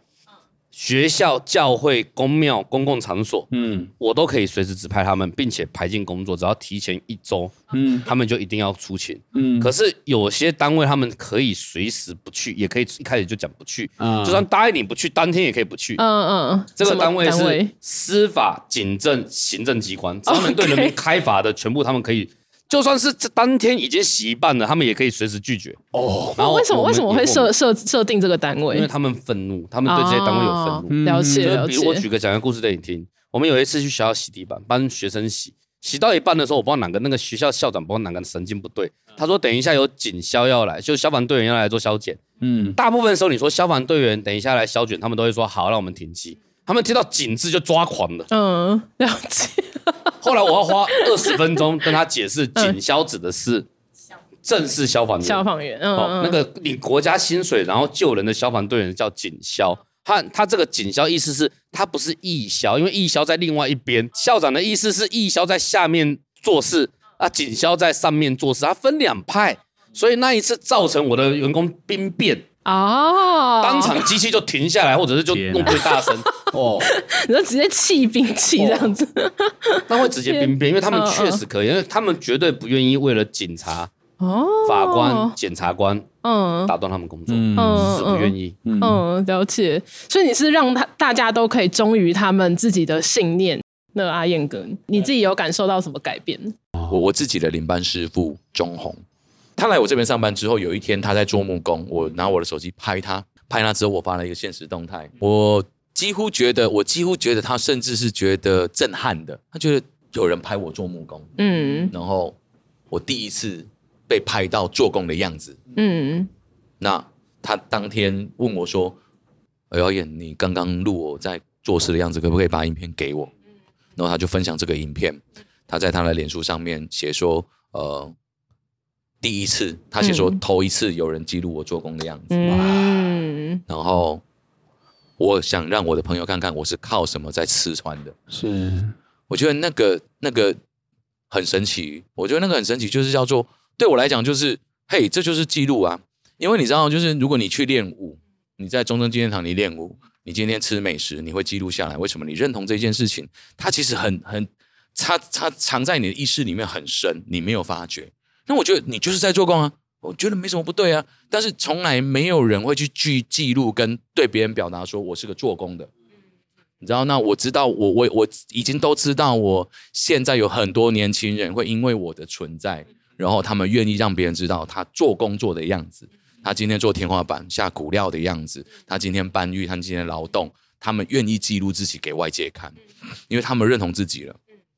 学校、教会、公庙、公共场所，嗯，我都可以随时指派他们，并且排进工作，只要提前一周，嗯，他们就一定要出勤，嗯。可是有些单位他们可以随时不去，也可以一开始就讲不去，嗯，就算答应你不去，当天也可以不去，嗯嗯。这个单位是司法、警政、行政机关，专门对人民开罚的，全部他们可以。就算是这当天已经洗一半了，他们也可以随时拒绝哦。然后为什么为什么会设设设定这个单位？因为他们愤怒，他们对这些单位有愤怒。了解了解。比如我举个讲个故事给你听。我们有一次去学校洗地板，帮学生洗，洗到一半的时候，我不知道哪个那个学校校长不知道哪个神经不对，他说等一下有警消要来，就消防队员要来做消检。嗯，大部分时候你说消防队员等一下来消检，他们都会说好，让我们停机。他们听到“警”字就抓狂了。嗯，了解。后来我要花二十分钟跟他解释，警消指的是正式消防员。消防员，嗯，哦，那个领国家薪水然后救人的消防队员叫警消。他他这个警消意思是，他不是义消，因为义消在另外一边。校长的意思是义消在下面做事啊，警消在上面做事，他分两派，所以那一次造成我的员工兵变。哦，当场机器就停下来，或者是就弄最大声。哦，你就直接气兵器这样子，那会直接兵变，因为他们确实可以，因为他们绝对不愿意为了警察、哦、法官、检察官，嗯，打断他们工作，嗯，是不愿意，嗯，了解。所以你是让他大家都可以忠于他们自己的信念。那阿燕哥，你自己有感受到什么改变？我我自己的领班师傅钟红。他来我这边上班之后，有一天他在做木工，我拿我的手机拍他，拍他之后我发了一个现实动态，我几乎觉得，我几乎觉得他甚至是觉得震撼的，他觉得有人拍我做木工，嗯，然后我第一次被拍到做工的样子，嗯，那他当天问我说：“哎，导演，你刚刚录我在做事的样子，可不可以把影片给我？”然后他就分享这个影片，他在他的脸书上面写说：“呃。”第一次，他写说头一次有人记录我做工的样子，嗯，然后我想让我的朋友看看我是靠什么在吃穿的。是，我觉得那个那个很神奇。我觉得那个很神奇，就是叫做对我来讲，就是嘿，这就是记录啊。因为你知道，就是如果你去练舞，你在中正纪念堂里练舞，你今天吃美食，你会记录下来。为什么？你认同这件事情，它其实很很，它它藏在你的意识里面很深，你没有发觉。那我觉得你就是在做工啊，我觉得没什么不对啊。但是从来没有人会去记记录跟对别人表达说我是个做工的，你知道？那我知道，我我我已经都知道，我现在有很多年轻人会因为我的存在，然后他们愿意让别人知道他做工作的样子，他今天做天花板下骨料的样子，他今天搬运，他今天劳动，他们愿意记录自己给外界看，因为他们认同自己了。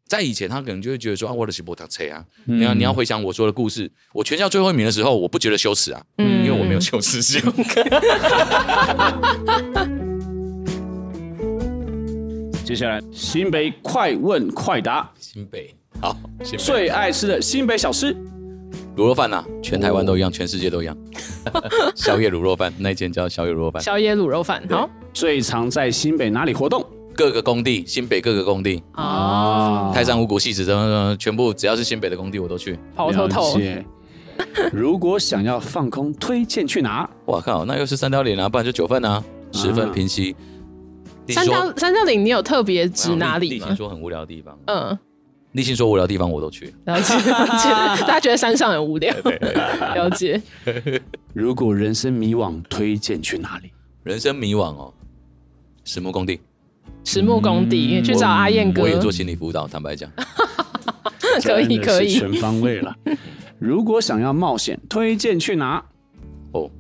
在以前，他可能就会觉得说啊，我的是波特车啊。你要你要回想我说的故事，我全校最后一名的时候，我不觉得羞耻啊，嗯、因为我没有羞耻心。接下来，新北快问快答。新北好，新北最爱吃的新北小吃，卤肉饭呐，全台湾都一样，全世界都一样。宵夜卤肉饭，那间叫宵夜卤肉饭。宵夜卤肉饭，好。最常在新北哪里活动？各个工地，新北各个工地哦，泰山五股、汐止，什么全部只要是新北的工地我都去跑透透。如果想要放空，推荐去哪？我靠，那又是三貂岭啊，不然就九份啊，十分平溪。三貂三貂岭，你有特别指哪里吗？立信说很无聊的地方，嗯，立信说无聊的地方我都去。了解，大家觉得山上很无聊。了解。如果人生迷惘，推荐去哪里？人生迷惘哦，石木工地。实木工地去找阿燕哥，我也做心理辅导。坦白讲，可以可以，全方位了。如果想要冒险，推荐去哪？哦，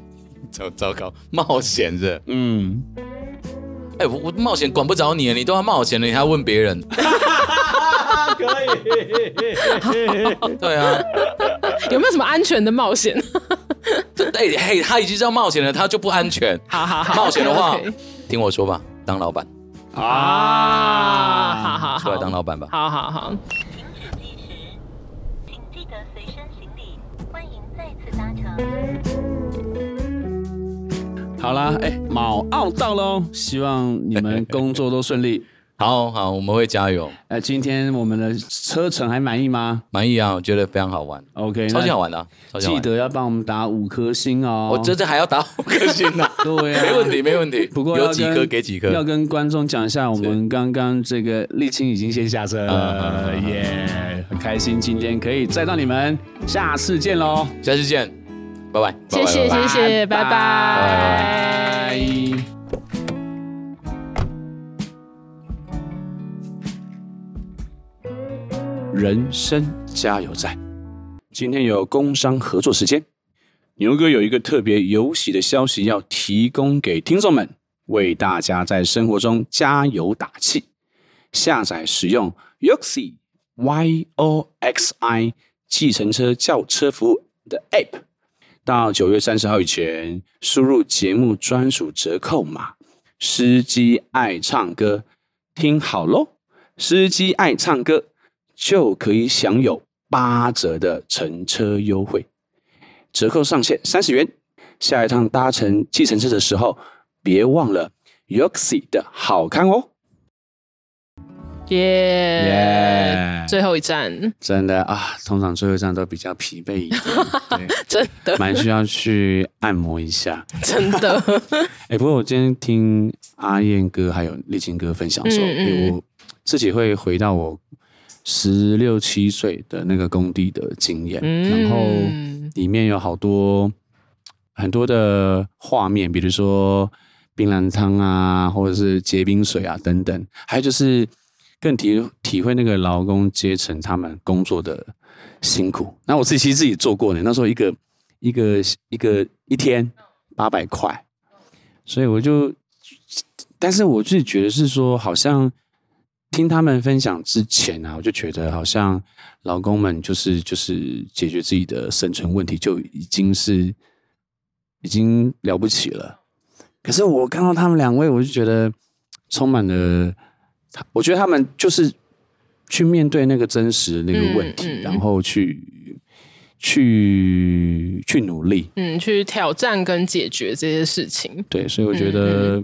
糟糟糕，冒险是？嗯，哎，我我冒险管不着你，你都要冒险了，你还要问别人？可以，对啊，有没有什么安全的冒险？哎嘿，他已经知道冒险了，他就不安全。好好好，冒险的话，听我说吧，当老板。啊，好好好，出来当老板吧。好好好。停止计时，请记得随身行李。欢迎再次搭乘。好啦，哎，卯奥到喽，希望你们工作都顺利。好好，我们会加油。哎，今天我们的车程还满意吗？满意啊，我觉得非常好玩。OK，超级好玩的，记得要帮我们打五颗星哦。我这这还要打五颗星呢？对啊，没问题，没问题。不过有几颗给几颗。要跟观众讲一下，我们刚刚这个沥青已经先下车了，耶，很开心今天可以载到你们，下次见喽，下次见，拜拜，谢谢谢谢，拜拜。人生加油站，今天有工商合作时间，牛哥有一个特别有喜的消息要提供给听众们，为大家在生活中加油打气。下载使用 Yoxi Y O X I 计程车叫车服务的 App，到九月三十号以前，输入节目专属折扣码“司机爱唱歌”，听好喽，“司机爱唱歌”。就可以享有八折的乘车优惠，折扣上限三十元。下一趟搭乘计程车的时候，别忘了 Yoxi 的好看哦。耶耶！最后一站，真的啊，通常最后一站都比较疲惫一点，对，真的蛮需要去按摩一下，真的。哎，不过我今天听阿燕哥还有立青哥分享说，嗯嗯我自己会回到我十六七岁的那个工地的经验，嗯、然后里面有好多很多的画面，比如说冰蓝汤啊，或者是结冰水啊等等，还有就是。更体体会那个劳工阶层他们工作的辛苦。那我自己其实自己做过呢，那时候一个一个一个一天八百块，所以我就，但是我自己觉得是说，好像听他们分享之前啊，我就觉得好像劳工们就是就是解决自己的生存问题就已经是已经了不起了。可是我看到他们两位，我就觉得充满了。我觉得他们就是去面对那个真实的那个问题，嗯嗯、然后去去去努力，嗯，去挑战跟解决这些事情。对，所以我觉得，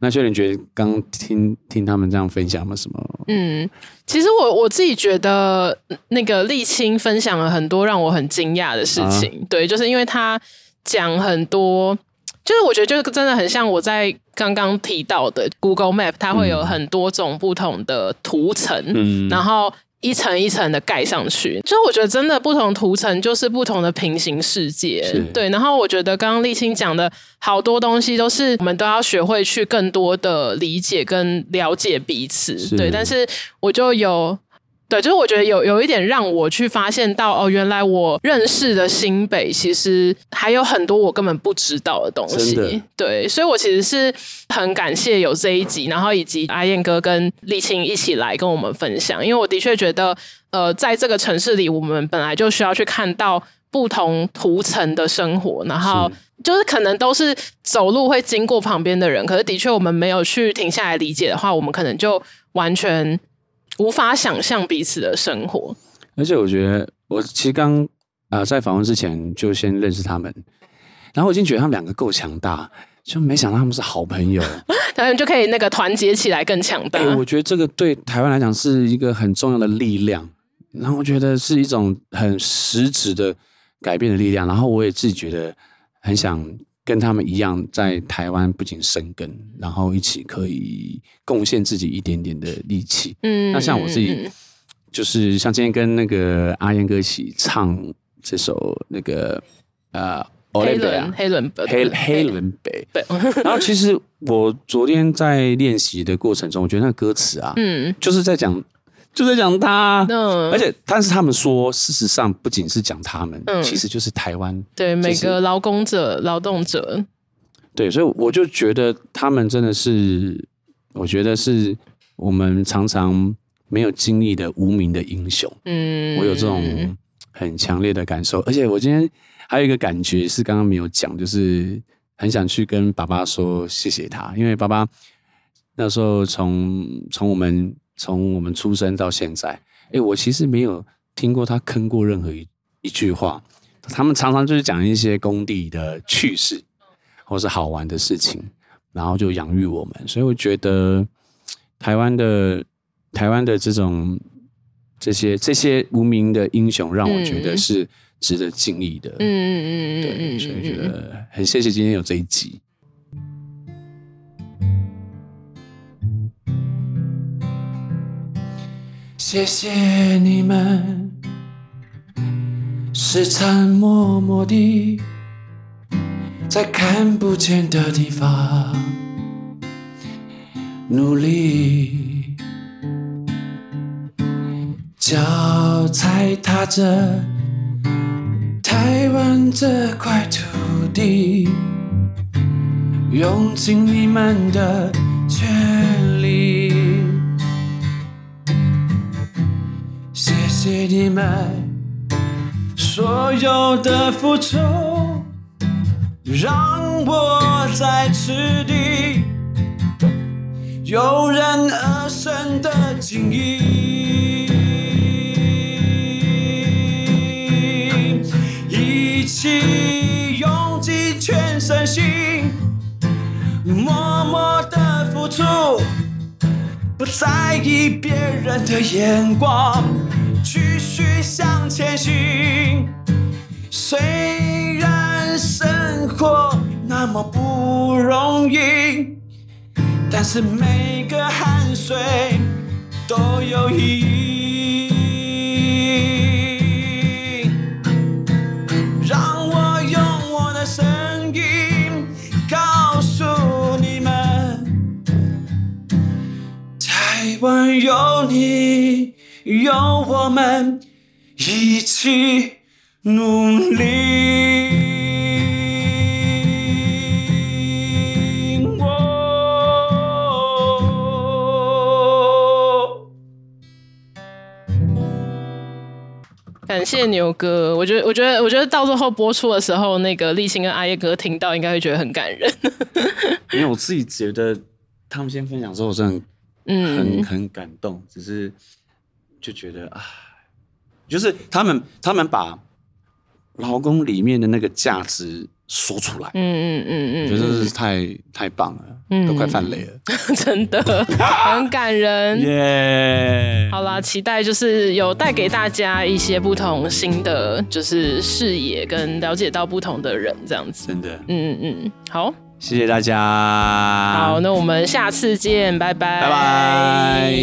那秀玲觉得刚听听他们这样分享了什么？嗯，其实我我自己觉得那个沥青分享了很多让我很惊讶的事情。啊、对，就是因为他讲很多。就是我觉得，就是真的很像我在刚刚提到的 Google Map，它会有很多种不同的图层，嗯，然后一层一层的盖上去。就我觉得，真的不同图层就是不同的平行世界，是对。然后我觉得刚刚立青讲的好多东西，都是我们都要学会去更多的理解跟了解彼此，是对。但是我就有。对，就是我觉得有有一点让我去发现到哦，原来我认识的新北其实还有很多我根本不知道的东西。的对，所以我其实是很感谢有这一集，然后以及阿燕哥跟立青一起来跟我们分享，因为我的确觉得，呃，在这个城市里，我们本来就需要去看到不同图层的生活，然后就是可能都是走路会经过旁边的人，可是的确我们没有去停下来理解的话，我们可能就完全。无法想象彼此的生活，而且我觉得，我其实刚啊、呃、在访问之前就先认识他们，然后我已经觉得他们两个够强大，就没想到他们是好朋友，他们就可以那个团结起来更强大。欸。我觉得这个对台湾来讲是一个很重要的力量，然后我觉得是一种很实质的改变的力量，然后我也自己觉得很想。跟他们一样，在台湾不仅生根，然后一起可以贡献自己一点点的力气。嗯，那像我自己，就是像今天跟那个阿燕哥一起唱这首那个呃，黑伦黑轮黑黑伦北。对。然后其实我昨天在练习的过程中，我觉得那个歌词啊，嗯，就是在讲。就在讲他，嗯，而且但是他们说，事实上不仅是讲他们，嗯，其实就是台湾，对每个劳工者、劳动者，对，所以我就觉得他们真的是，我觉得是我们常常没有经历的无名的英雄，嗯，我有这种很强烈的感受，而且我今天还有一个感觉是刚刚没有讲，就是很想去跟爸爸说谢谢他，因为爸爸那时候从从我们。从我们出生到现在，哎，我其实没有听过他坑过任何一一句话。他们常常就是讲一些工地的趣事，或是好玩的事情，然后就养育我们。所以我觉得台湾的台湾的这种这些这些无名的英雄，让我觉得是值得敬意的。嗯嗯嗯嗯，对，所以觉得很谢谢今天有这一集。谢谢你们，时常默默地在看不见的地方努力，脚踩踏着台湾这块土地，用尽你们的全谢谢你们所有的付出，让我在此地油然而生的敬意，一起用尽全身心，默默的付出。不在意别人的眼光，前行。虽然生活那么不容易，但是每个汗水都有意义。让我用我的声音告诉你们，台湾有你，有我们一起努力。感谢牛哥，我觉得，我觉得，我觉得到最后播出的时候，那个立新跟阿叶哥听到，应该会觉得很感人。因为我自己觉得他们先分享之后，我真的很、嗯、很很感动，只是就觉得啊，就是他们他们把劳工里面的那个价值。说出来，嗯嗯嗯嗯，我觉得是太太棒了，嗯，都快泛泪了，真的很感人，耶！好啦，期待就是有带给大家一些不同新的就是视野跟了解到不同的人这样子，真的，嗯嗯嗯，好，谢谢大家，好，那我们下次见，拜拜，拜拜。